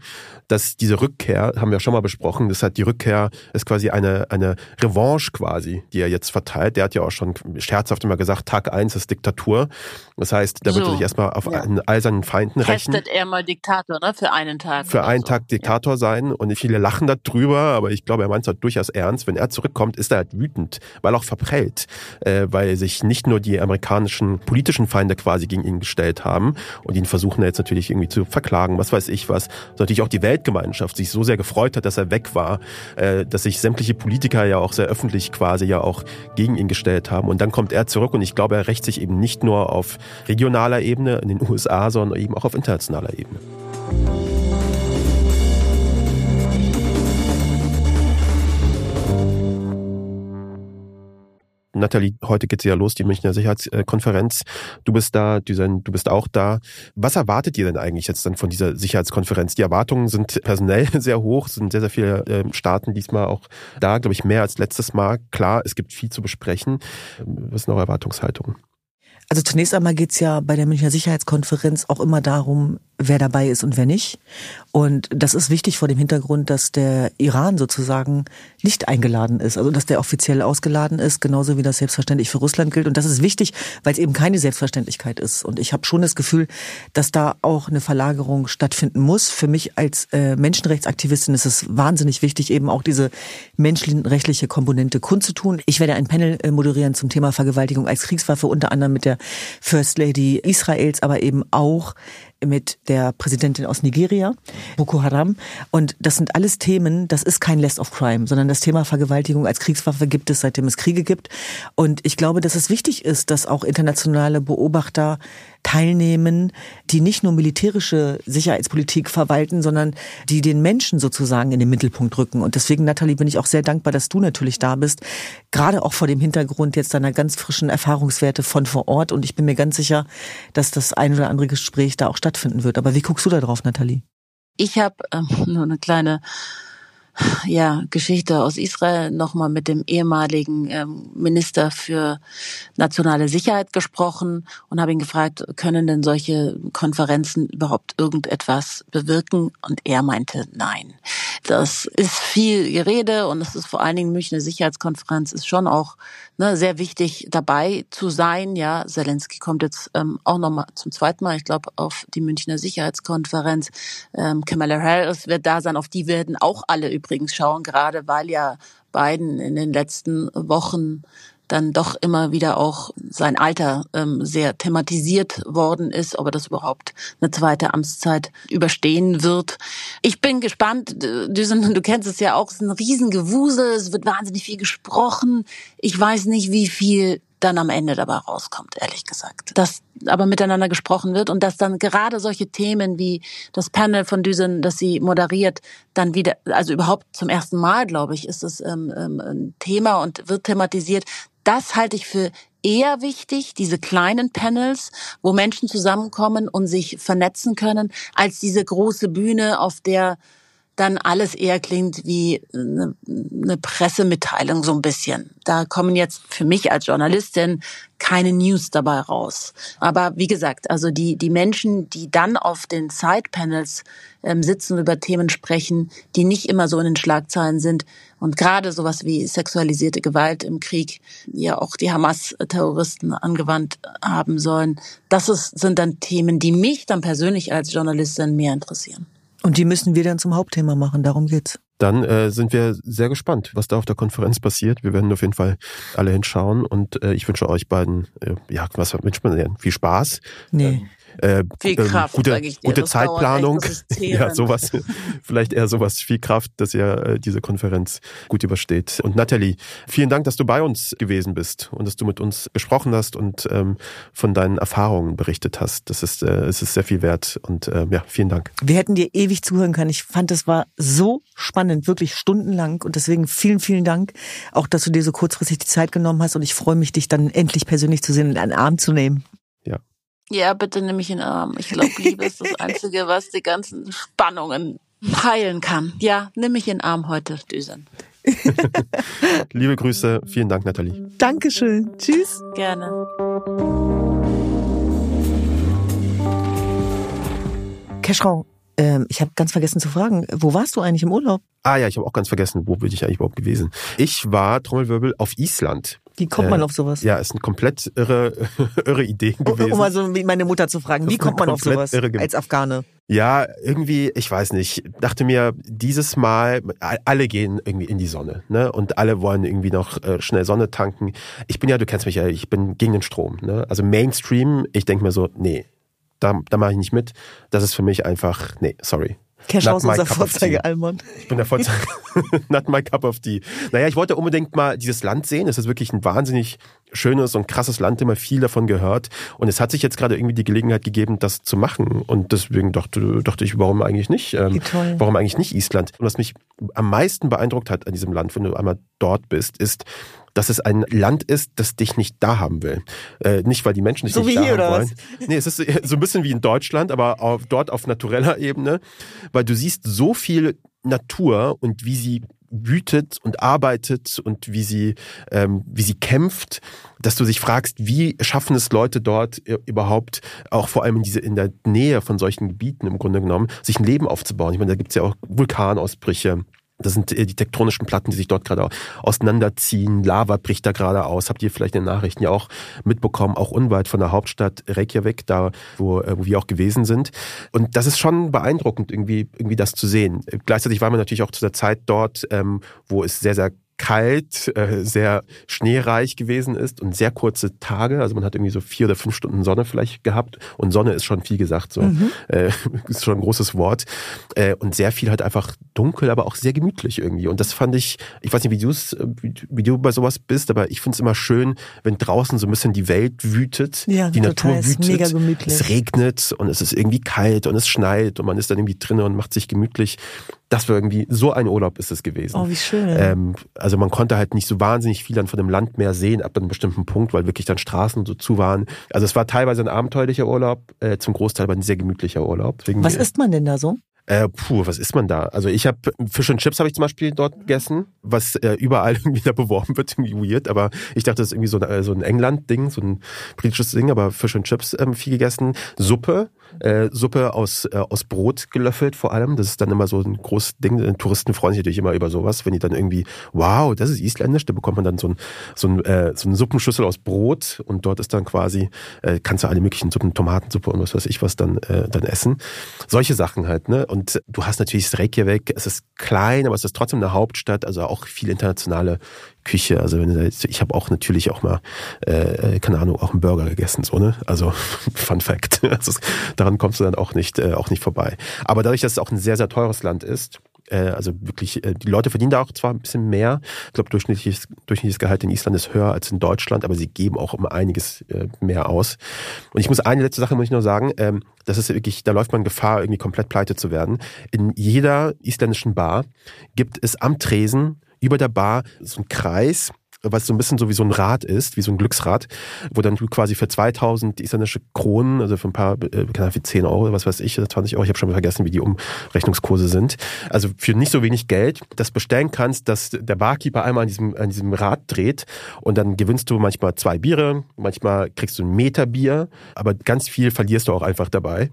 dass diese Rückkehr, haben wir schon mal besprochen, das hat die Rückkehr ist quasi eine, eine Revanche quasi, die er jetzt verteilt. Der hat ja auch schon scherzhaft immer gesagt, Tag eins ist Diktatur. Das heißt, da so, wird er sich erstmal auf ja. einen, all seinen Feinden rechnen. Testet er mal Diktator, ne? Für einen Tag. Für einen so. Tag Diktator ja. sein und viele lachen darüber, aber ich glaube, er meint es halt durchaus ernst. Wenn er zurückkommt, ist er halt wütend, weil auch verprellt, äh, weil sich nicht nur die amerikanischen politischen Feinde quasi gegen ihn gestellt haben und ihn versuchen jetzt natürlich irgendwie zu verklagen, was weiß ich was, sondern natürlich auch die Weltgemeinschaft sich so sehr gefreut hat, dass er weg war, äh, dass sich sämtliche Politiker ja auch sehr öffentlich quasi ja auch gegen ihn gestellt haben. Und dann kommt er zurück und ich glaube, er rächt sich eben nicht nur auf regionaler Ebene in den USA, sondern eben auch auf internationaler Ebene. Nathalie, heute geht's ja los, die Münchner Sicherheitskonferenz. Du bist da, du bist auch da. Was erwartet ihr denn eigentlich jetzt dann von dieser Sicherheitskonferenz? Die Erwartungen sind personell sehr hoch, sind sehr, sehr viele ähm, Staaten diesmal auch da, glaube ich, mehr als letztes Mal. Klar, es gibt viel zu besprechen. Was sind eure Erwartungshaltungen? Also zunächst einmal geht's ja bei der Münchner Sicherheitskonferenz auch immer darum, wer dabei ist und wer nicht. Und das ist wichtig vor dem Hintergrund, dass der Iran sozusagen nicht eingeladen ist, also dass der offiziell ausgeladen ist, genauso wie das selbstverständlich für Russland gilt. Und das ist wichtig, weil es eben keine Selbstverständlichkeit ist. Und ich habe schon das Gefühl, dass da auch eine Verlagerung stattfinden muss. Für mich als äh, Menschenrechtsaktivistin ist es wahnsinnig wichtig, eben auch diese menschenrechtliche Komponente kundzutun. Ich werde ein Panel äh, moderieren zum Thema Vergewaltigung als Kriegswaffe, unter anderem mit der First Lady Israels, aber eben auch mit der Präsidentin aus Nigeria, Boko Haram. Und das sind alles Themen, das ist kein Less of Crime, sondern das Thema Vergewaltigung als Kriegswaffe gibt es, seitdem es Kriege gibt. Und ich glaube, dass es wichtig ist, dass auch internationale Beobachter teilnehmen, die nicht nur militärische Sicherheitspolitik verwalten, sondern die den Menschen sozusagen in den Mittelpunkt rücken. Und deswegen, Nathalie, bin ich auch sehr dankbar, dass du natürlich da bist. Gerade auch vor dem Hintergrund jetzt deiner ganz frischen Erfahrungswerte von vor Ort. Und ich bin mir ganz sicher, dass das ein oder andere Gespräch da auch stattfinden wird. Aber wie guckst du da drauf, Nathalie? Ich habe ähm, nur eine kleine ja, Geschichte aus Israel nochmal mit dem ehemaligen ähm, Minister für nationale Sicherheit gesprochen und habe ihn gefragt, können denn solche Konferenzen überhaupt irgendetwas bewirken? Und er meinte, nein. Das ist viel Gerede und es ist vor allen Dingen Münchner Sicherheitskonferenz ist schon auch ne, sehr wichtig dabei zu sein. Ja, Zelensky kommt jetzt ähm, auch nochmal zum zweiten Mal, ich glaube, auf die Münchner Sicherheitskonferenz. Ähm, Kamala Harris wird da sein, auf die werden auch alle übrigens schauen, gerade weil ja Biden in den letzten Wochen dann doch immer wieder auch sein Alter ähm, sehr thematisiert worden ist, ob er das überhaupt eine zweite Amtszeit überstehen wird. Ich bin gespannt. Du, kennst es ja auch, es ist ein Riesengewusel, es wird wahnsinnig viel gesprochen. Ich weiß nicht, wie viel dann am Ende dabei rauskommt, ehrlich gesagt. Dass aber miteinander gesprochen wird und dass dann gerade solche Themen wie das Panel von Düsen, das sie moderiert, dann wieder, also überhaupt zum ersten Mal, glaube ich, ist es ähm, ähm, ein Thema und wird thematisiert, das halte ich für eher wichtig, diese kleinen Panels, wo Menschen zusammenkommen und sich vernetzen können, als diese große Bühne, auf der dann alles eher klingt wie eine, eine Pressemitteilung so ein bisschen. Da kommen jetzt für mich als Journalistin keine News dabei raus. Aber wie gesagt, also die, die Menschen, die dann auf den Side-Panels ähm, sitzen und über Themen sprechen, die nicht immer so in den Schlagzeilen sind und gerade sowas wie sexualisierte Gewalt im Krieg, ja auch die Hamas-Terroristen angewandt haben sollen, das ist, sind dann Themen, die mich dann persönlich als Journalistin mehr interessieren. Und die müssen wir dann zum Hauptthema machen, darum geht's. Dann äh, sind wir sehr gespannt, was da auf der Konferenz passiert. Wir werden auf jeden Fall alle hinschauen und äh, ich wünsche euch beiden, äh, ja, was wünscht man denn? Viel Spaß. Nee. Ähm, äh, viel ähm, Kraft, gute, sag ich dir. gute das Zeitplanung. ja, sowas, vielleicht eher sowas, viel Kraft, dass ihr äh, diese Konferenz gut übersteht. Und Nathalie, vielen Dank, dass du bei uns gewesen bist und dass du mit uns gesprochen hast und ähm, von deinen Erfahrungen berichtet hast. Das ist, äh, es ist sehr viel wert und äh, ja, vielen Dank. Wir hätten dir ewig zuhören können. Ich fand, es war so spannend, wirklich stundenlang und deswegen vielen, vielen Dank, auch dass du dir so kurzfristig die Zeit genommen hast und ich freue mich, dich dann endlich persönlich zu sehen und einen Arm zu nehmen. Ja, bitte nimm mich in den Arm. Ich glaube, Liebe ist das Einzige, was die ganzen Spannungen heilen kann. Ja, nimm mich in den Arm heute, Düsen. Liebe Grüße, vielen Dank, Nathalie. Dankeschön. Tschüss. Gerne. Keschrau, Ähm, ich habe ganz vergessen zu fragen, wo warst du eigentlich im Urlaub? Ah ja, ich habe auch ganz vergessen, wo bin ich eigentlich überhaupt gewesen? Ich war, Trommelwirbel, auf Island. Wie kommt man Äh, auf sowas? Ja, ist eine komplett irre, irre Idee Um, gewesen. um mal so wie meine Mutter zu fragen, wie kommt man auf sowas als Afghane? Ja, irgendwie, ich weiß nicht, dachte mir, dieses Mal, alle gehen irgendwie in die Sonne, ne? Und alle wollen irgendwie noch äh, schnell Sonne tanken. Ich bin ja, du kennst mich ja, ich bin gegen den Strom, ne? Also Mainstream, ich denke mir so, nee, da, da mache ich nicht mit. Das ist für mich einfach, nee, sorry. Kershaw Not my unser tea. Vorzeige-Almon. Ich bin der Vorzeige. Not my cup of tea. Naja, ich wollte unbedingt mal dieses Land sehen. Es ist wirklich ein wahnsinnig schönes und krasses Land, immer viel davon gehört. Und es hat sich jetzt gerade irgendwie die Gelegenheit gegeben, das zu machen. Und deswegen dachte, dachte ich, warum eigentlich nicht? Ähm. Warum eigentlich nicht Island? Und was mich am meisten beeindruckt hat an diesem Land, wenn du einmal dort bist, ist, dass es ein Land ist, das dich nicht da haben will. Äh, nicht, weil die Menschen dich So nicht wie da hier, haben oder wollen. Nee, es ist so ein bisschen wie in Deutschland, aber auf, dort auf natureller Ebene, weil du siehst so viel Natur und wie sie wütet und arbeitet und wie sie, ähm, wie sie kämpft, dass du dich fragst, wie schaffen es Leute dort äh, überhaupt, auch vor allem in, diese, in der Nähe von solchen Gebieten im Grunde genommen, sich ein Leben aufzubauen. Ich meine, da gibt's ja auch Vulkanausbrüche. Das sind äh, die tektonischen Platten, die sich dort gerade auseinanderziehen. Lava bricht da gerade aus. Habt ihr vielleicht in den Nachrichten ja auch mitbekommen, auch unweit von der Hauptstadt Reykjavik, da wo, äh, wo wir auch gewesen sind. Und das ist schon beeindruckend, irgendwie, irgendwie das zu sehen. Gleichzeitig waren wir natürlich auch zu der Zeit dort, ähm, wo es sehr, sehr kalt, äh, sehr schneereich gewesen ist und sehr kurze Tage. Also man hat irgendwie so vier oder fünf Stunden Sonne vielleicht gehabt. Und Sonne ist schon viel gesagt, so äh, ist schon ein großes Wort. Äh, und sehr viel halt einfach dunkel, aber auch sehr gemütlich irgendwie. Und das fand ich, ich weiß nicht, wie du es, wie, du bei sowas bist, aber ich finde es immer schön, wenn draußen so ein bisschen die Welt wütet, Ja, die Natur wütet. mega gemütlich. Es regnet und es ist irgendwie kalt und es schneit und man ist dann irgendwie drinnen und macht sich gemütlich. Das war irgendwie, so ein Urlaub ist es gewesen. Oh, wie schön. Ähm, also man konnte halt nicht so wahnsinnig viel dann von dem Land mehr sehen ab einem bestimmten Punkt, weil wirklich dann Straßen so zu waren. Also es war teilweise ein abenteuerlicher Urlaub, äh, zum Großteil aber ein sehr gemütlicher Urlaub. Deswegen, Was isst man denn da so? Äh, puh, was isst man da? Also ich habe Fish and Chips habe ich zum Beispiel dort gegessen, was äh, überall irgendwie da beworben wird, irgendwie weird. Aber ich dachte, das ist irgendwie so ein, äh, so ein England-Ding, so ein britisches Ding. Aber Fish and Chips ähm, viel gegessen. Suppe, äh, Suppe aus äh, aus Brot gelöffelt vor allem. Das ist dann immer so ein großes Ding. Äh, Touristen freuen sich natürlich immer über sowas, wenn die dann irgendwie, wow, das ist isländisch. Da bekommt man dann so ein so ein äh, so eine Suppenschüssel aus Brot und dort ist dann quasi äh, kannst du alle möglichen Suppen, Tomatensuppe und was weiß ich was dann äh, dann essen. Solche Sachen halt, ne? Und du hast natürlich Reykjavik, es ist klein, aber es ist trotzdem eine Hauptstadt, also auch viel internationale Küche. Also wenn du ich habe auch natürlich auch mal, äh, keine Ahnung, auch einen Burger gegessen, so, ne? Also Fun Fact. Also, daran kommst du dann auch nicht, äh, auch nicht vorbei. Aber dadurch, dass es auch ein sehr, sehr teures Land ist, äh, also wirklich, äh, die Leute verdienen da auch zwar ein bisschen mehr. Ich glaube, durchschnittliches, durchschnittliches Gehalt in Island ist höher als in Deutschland, aber sie geben auch um einiges äh, mehr aus. Und ich muss eine letzte Sache muss ich nur sagen, ähm, das ist wirklich, da läuft man Gefahr, irgendwie komplett pleite zu werden. In jeder isländischen Bar gibt es am Tresen über der Bar so einen Kreis, was so ein bisschen so wie so ein Rad ist, wie so ein Glücksrad, wo dann du quasi für 2000 isländische Kronen, also für ein paar, äh, keine Ahnung, für 10 Euro, was weiß ich, oder 20 Euro, ich habe schon mal vergessen, wie die Umrechnungskurse sind, also für nicht so wenig Geld, das bestellen kannst, dass der Barkeeper einmal an diesem, an diesem Rad dreht und dann gewinnst du manchmal zwei Biere, manchmal kriegst du ein Meter Bier, aber ganz viel verlierst du auch einfach dabei.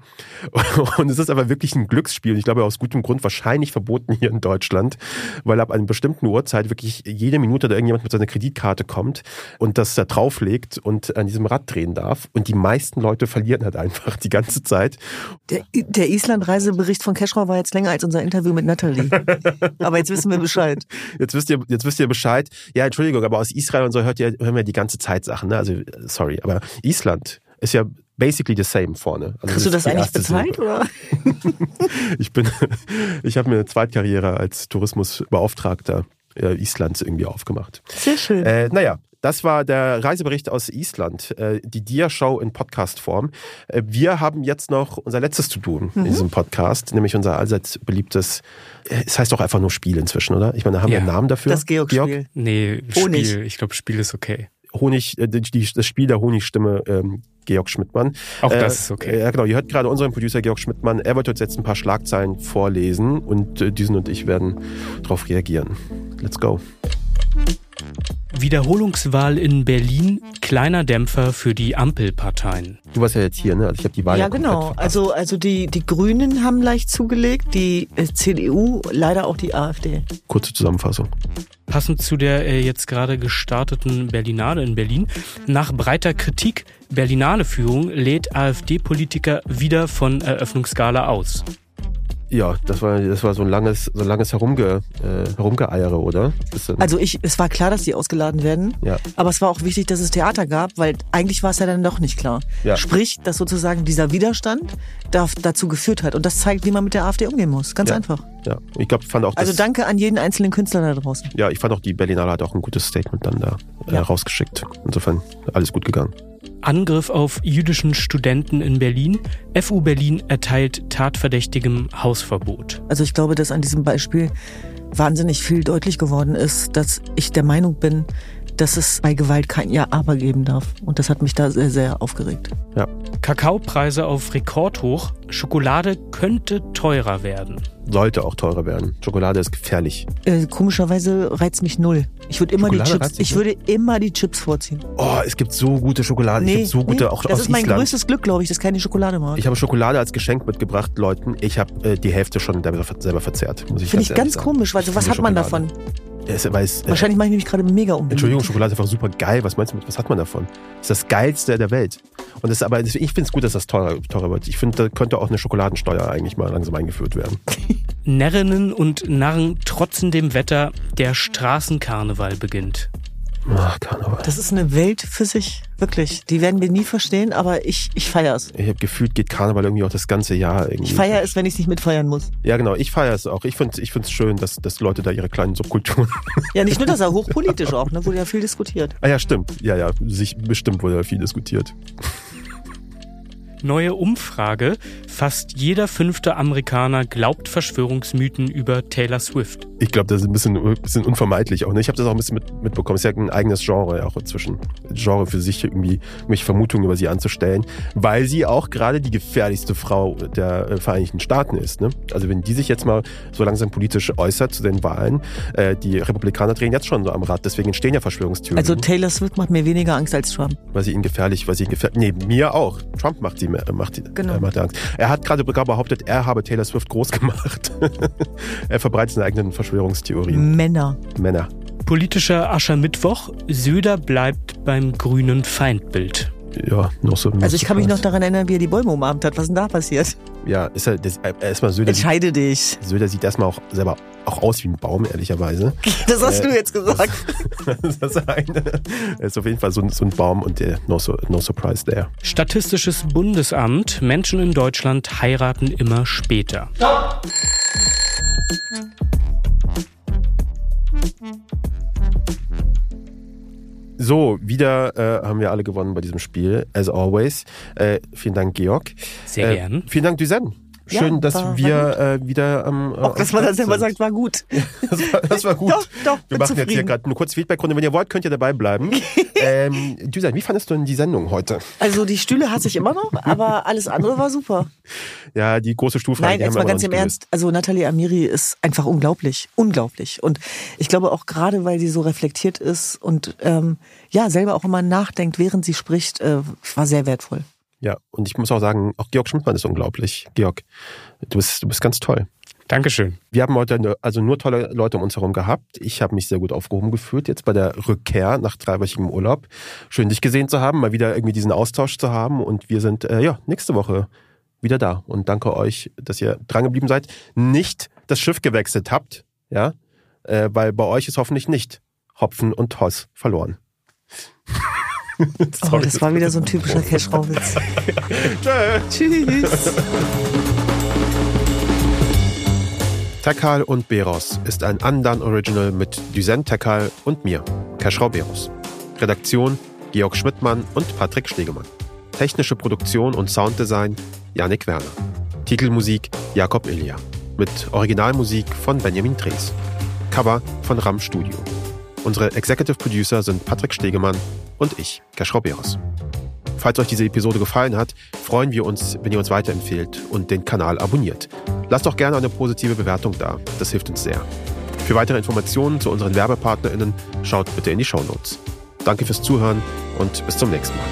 Und es ist aber wirklich ein Glücksspiel und ich glaube aus gutem Grund wahrscheinlich verboten hier in Deutschland, weil ab einer bestimmten Uhrzeit wirklich jede Minute da irgendjemand mit seiner Kreditkarte kommt und das da drauflegt und an diesem Rad drehen darf. Und die meisten Leute verlieren halt einfach die ganze Zeit. Der, der Island-Reisebericht von Keschrau war jetzt länger als unser Interview mit Natalie. Aber jetzt wissen wir Bescheid. Jetzt wisst ihr, jetzt wisst ihr Bescheid. Ja, Entschuldigung, aber aus Israel und so hört ihr, hören wir die ganze Zeit Sachen. Ne? Also, sorry, aber Island ist ja basically the same vorne. Also Kriegst du das eigentlich bezahlt, Silbe. oder? Ich bin, ich habe mir eine Zweitkarriere als Tourismusbeauftragter äh, Islands irgendwie aufgemacht. Sehr schön. Äh, naja, das war der Reisebericht aus Island, äh, die Dia-Show in Podcast-Form. Äh, wir haben jetzt noch unser letztes zu tun in diesem Podcast, nämlich unser allseits beliebtes, äh, es heißt doch einfach nur Spiel inzwischen, oder? Ich meine, da haben wir Ja. einen Namen dafür. das Georg-Spiel. Nee, Honig. Spiel. Ich glaube, Spiel ist okay. Honig, die, das Spiel der Honigstimme ähm, Georg Schmidtmann. Auch das ist okay. Ja, genau. Ihr hört gerade unseren Producer Georg Schmidtmann. Er wird uns jetzt ein paar Schlagzeilen vorlesen und äh, Diesen und ich werden darauf reagieren. Let's go. Wiederholungswahl in Berlin, kleiner Dämpfer für die Ampelparteien. Du warst ja jetzt hier, ne? Also ich habe die Wahl Ja, ja genau. verpasst. Also, also die, die Grünen haben leicht zugelegt, die äh, CDU, leider auch die AfD. Kurze Zusammenfassung. Passend zu der äh, jetzt gerade gestarteten Berlinale in Berlin. Nach breiter Kritik Berlinale-Führung lädt AfD-Politiker wieder von Eröffnungsgala aus. Ja, das war, das war so ein langes, so ein langes Herumge, äh, Herumgeeiere, oder? Also ich, es war klar, dass die ausgeladen werden, Ja. aber es war auch wichtig, dass es Theater gab, weil eigentlich war es ja dann doch nicht klar. Ja. Sprich, dass sozusagen dieser Widerstand da, dazu geführt hat. Und das zeigt, wie man mit der AfD umgehen muss. Ganz Ja. einfach. ja, ich glaube, fand auch, Also danke an jeden einzelnen Künstler da draußen. ja, ich fand auch die Berlinale hat auch ein gutes Statement dann da äh, Ja. rausgeschickt. Insofern alles gut gegangen. Angriff auf jüdischen Studenten in Berlin. FU Berlin erteilt Tatverdächtigem Hausverbot. Also ich glaube, dass an diesem Beispiel wahnsinnig viel deutlich geworden ist, dass ich der Meinung bin, dass es bei Gewalt kein Ja-Aber geben darf. Und das hat mich da sehr, sehr aufgeregt. Ja, Kakaopreise auf Rekordhoch. Schokolade könnte teurer werden. Sollte auch teurer werden. Schokolade ist gefährlich. Äh, komischerweise reizt mich null. Ich würde immer die Chips, ich würde immer die Chips vorziehen. Oh, es gibt so gute Schokolade. es gibt so gute nee, auch das aus ist mein Island. größtes Glück, glaube ich, dass keine Schokolade mag. Ich habe Schokolade als Geschenk mitgebracht, Leuten. Ich habe äh, die Hälfte schon selber verzehrt. Muss ich Finde ich ganz sagen. komisch. Also was hat man davon? Es- weil es, äh, Wahrscheinlich mache ich mich gerade mega um. Entschuldigung, Schokolade ist einfach super geil. Was meinst du mit, was hat man davon? Das ist das Geilste der Welt. Und das, aber ich finde es gut, dass das teurer, teurer wird. Ich finde, da könnte auch eine Schokoladensteuer eigentlich mal langsam eingeführt werden. Närrinnen und Narren trotzen dem Wetter. Der Straßenkarneval beginnt. Ach, Karneval. Das ist eine Welt für sich, wirklich. Die werden wir nie verstehen, aber ich, ich feiere es. Ich habe gefühlt, geht Karneval irgendwie auch das ganze Jahr irgendwie. Ich feiere es, wenn ich es nicht mitfeiern muss. Ja, genau. Ich feiere es auch. Ich finde es ich find's schön, dass, dass Leute da ihre kleinen Subkulturen. Ja, nicht nur das, aber hochpolitisch auch, ne? Wurde ja viel diskutiert. ah ja, stimmt. Ja, ja. Sich, bestimmt wurde da viel diskutiert. Neue Umfrage. Fast jeder fünfte Amerikaner glaubt Verschwörungsmythen über Taylor Swift. Ich glaube, das ist ein bisschen, ein bisschen unvermeidlich auch. Ne? Ich habe das auch ein bisschen mit, mitbekommen. Es ist ja ein eigenes Genre auch inzwischen. Genre für sich irgendwie mich Vermutungen über sie anzustellen, weil sie auch gerade die gefährlichste Frau der äh, Vereinigten Staaten ist. Ne? Also wenn die sich jetzt mal so langsam politisch äußert zu den Wahlen, äh, die Republikaner drehen jetzt schon so am Rad. Deswegen entstehen ja Verschwörungstheorien. Also Taylor Swift macht mir weniger Angst als Trump. weil sie ihn gefährlich, weil sie ihn gefährlich. Nee, mir auch. Trump macht sie mehr- macht, Genau. äh, macht Angst. Er hat gerade sogar behauptet, er habe Taylor Swift groß gemacht. er verbreitet seine eigenen Verschwörungstheorien. Männer. Männer. Politischer Aschermittwoch. Söder bleibt beim grünen Feindbild. Ja, noch so. Also ich kann mich noch da. daran erinnern, wie er die Bäume umarmt hat. Was ist denn da passiert? Ja, ist er, das, er erstmal Söder, sieht, Entscheide dich. Söder sieht erstmal auch selber auch aus wie ein Baum, ehrlicherweise. Das hast Äh, du jetzt gesagt. das ist, eine, er ist auf jeden Fall so, ein- so ein Baum und der, no, so, no surprise there. Statistisches Bundesamt. Menschen in Deutschland heiraten immer später. So, wieder äh, haben wir alle gewonnen bei diesem Spiel, as always. Äh, vielen Dank, Georg. Sehr äh, gern. Vielen Dank, Düsen. Ja, Schön, dass war- war wir äh, wieder am. Äh, Auch, dass man das selber sagt, war gut. Das war, das war gut. Doch, doch, wir machen jetzt hier zufrieden. gerade eine kurze Feedbackrunde. Wenn ihr wollt, könnt ihr dabei bleiben. ähm, Düsen, wie fandest du denn die Sendung heute? Also die Stühle hasse ich immer noch, aber alles andere war super. Ja, die große Stuhlfrage. Nein, jetzt mal ganz im Ernst. Also Nathalie Amiri ist einfach unglaublich, unglaublich. Und ich glaube auch gerade, weil sie so reflektiert ist und ähm, ja selber auch immer nachdenkt, während sie spricht, äh, war sehr wertvoll. Ja, und ich muss auch sagen, auch Georg Schmidtmann ist unglaublich. Georg, du bist, du bist ganz toll. Dankeschön. Wir haben heute also nur tolle Leute um uns herum gehabt. Ich habe mich sehr gut aufgehoben gefühlt jetzt bei der Rückkehr nach dreiwöchigem Urlaub. Schön dich gesehen zu haben, mal wieder irgendwie diesen Austausch zu haben und wir sind äh, ja nächste Woche wieder da und danke euch, dass ihr drangeblieben seid, nicht das Schiff gewechselt habt, ja, äh, weil bei euch ist hoffentlich nicht Hopfen und Toss verloren. Oh, das war wieder so ein typischer Cash-Raubitz. Tschüss. Tekal und Beros ist ein Andan Original mit Düsen Tekal und mir, Keschrau Beros. Redaktion Georg Schmidtmann und Patrick Stegemann. Technische Produktion und Sounddesign Yannick Werner. Titelmusik Jakob Ilja. Mit Originalmusik von Benjamin Drees. Cover von Ram Studio. Unsere Executive Producer sind Patrick Stegemann und ich, Keschrau Beros. Falls euch diese Episode gefallen hat, freuen wir uns, wenn ihr uns weiterempfehlt und den Kanal abonniert. Lasst doch gerne eine positive Bewertung da, das hilft uns sehr. Für weitere Informationen zu unseren WerbepartnerInnen schaut bitte in die Shownotes. Danke fürs Zuhören und bis zum nächsten Mal.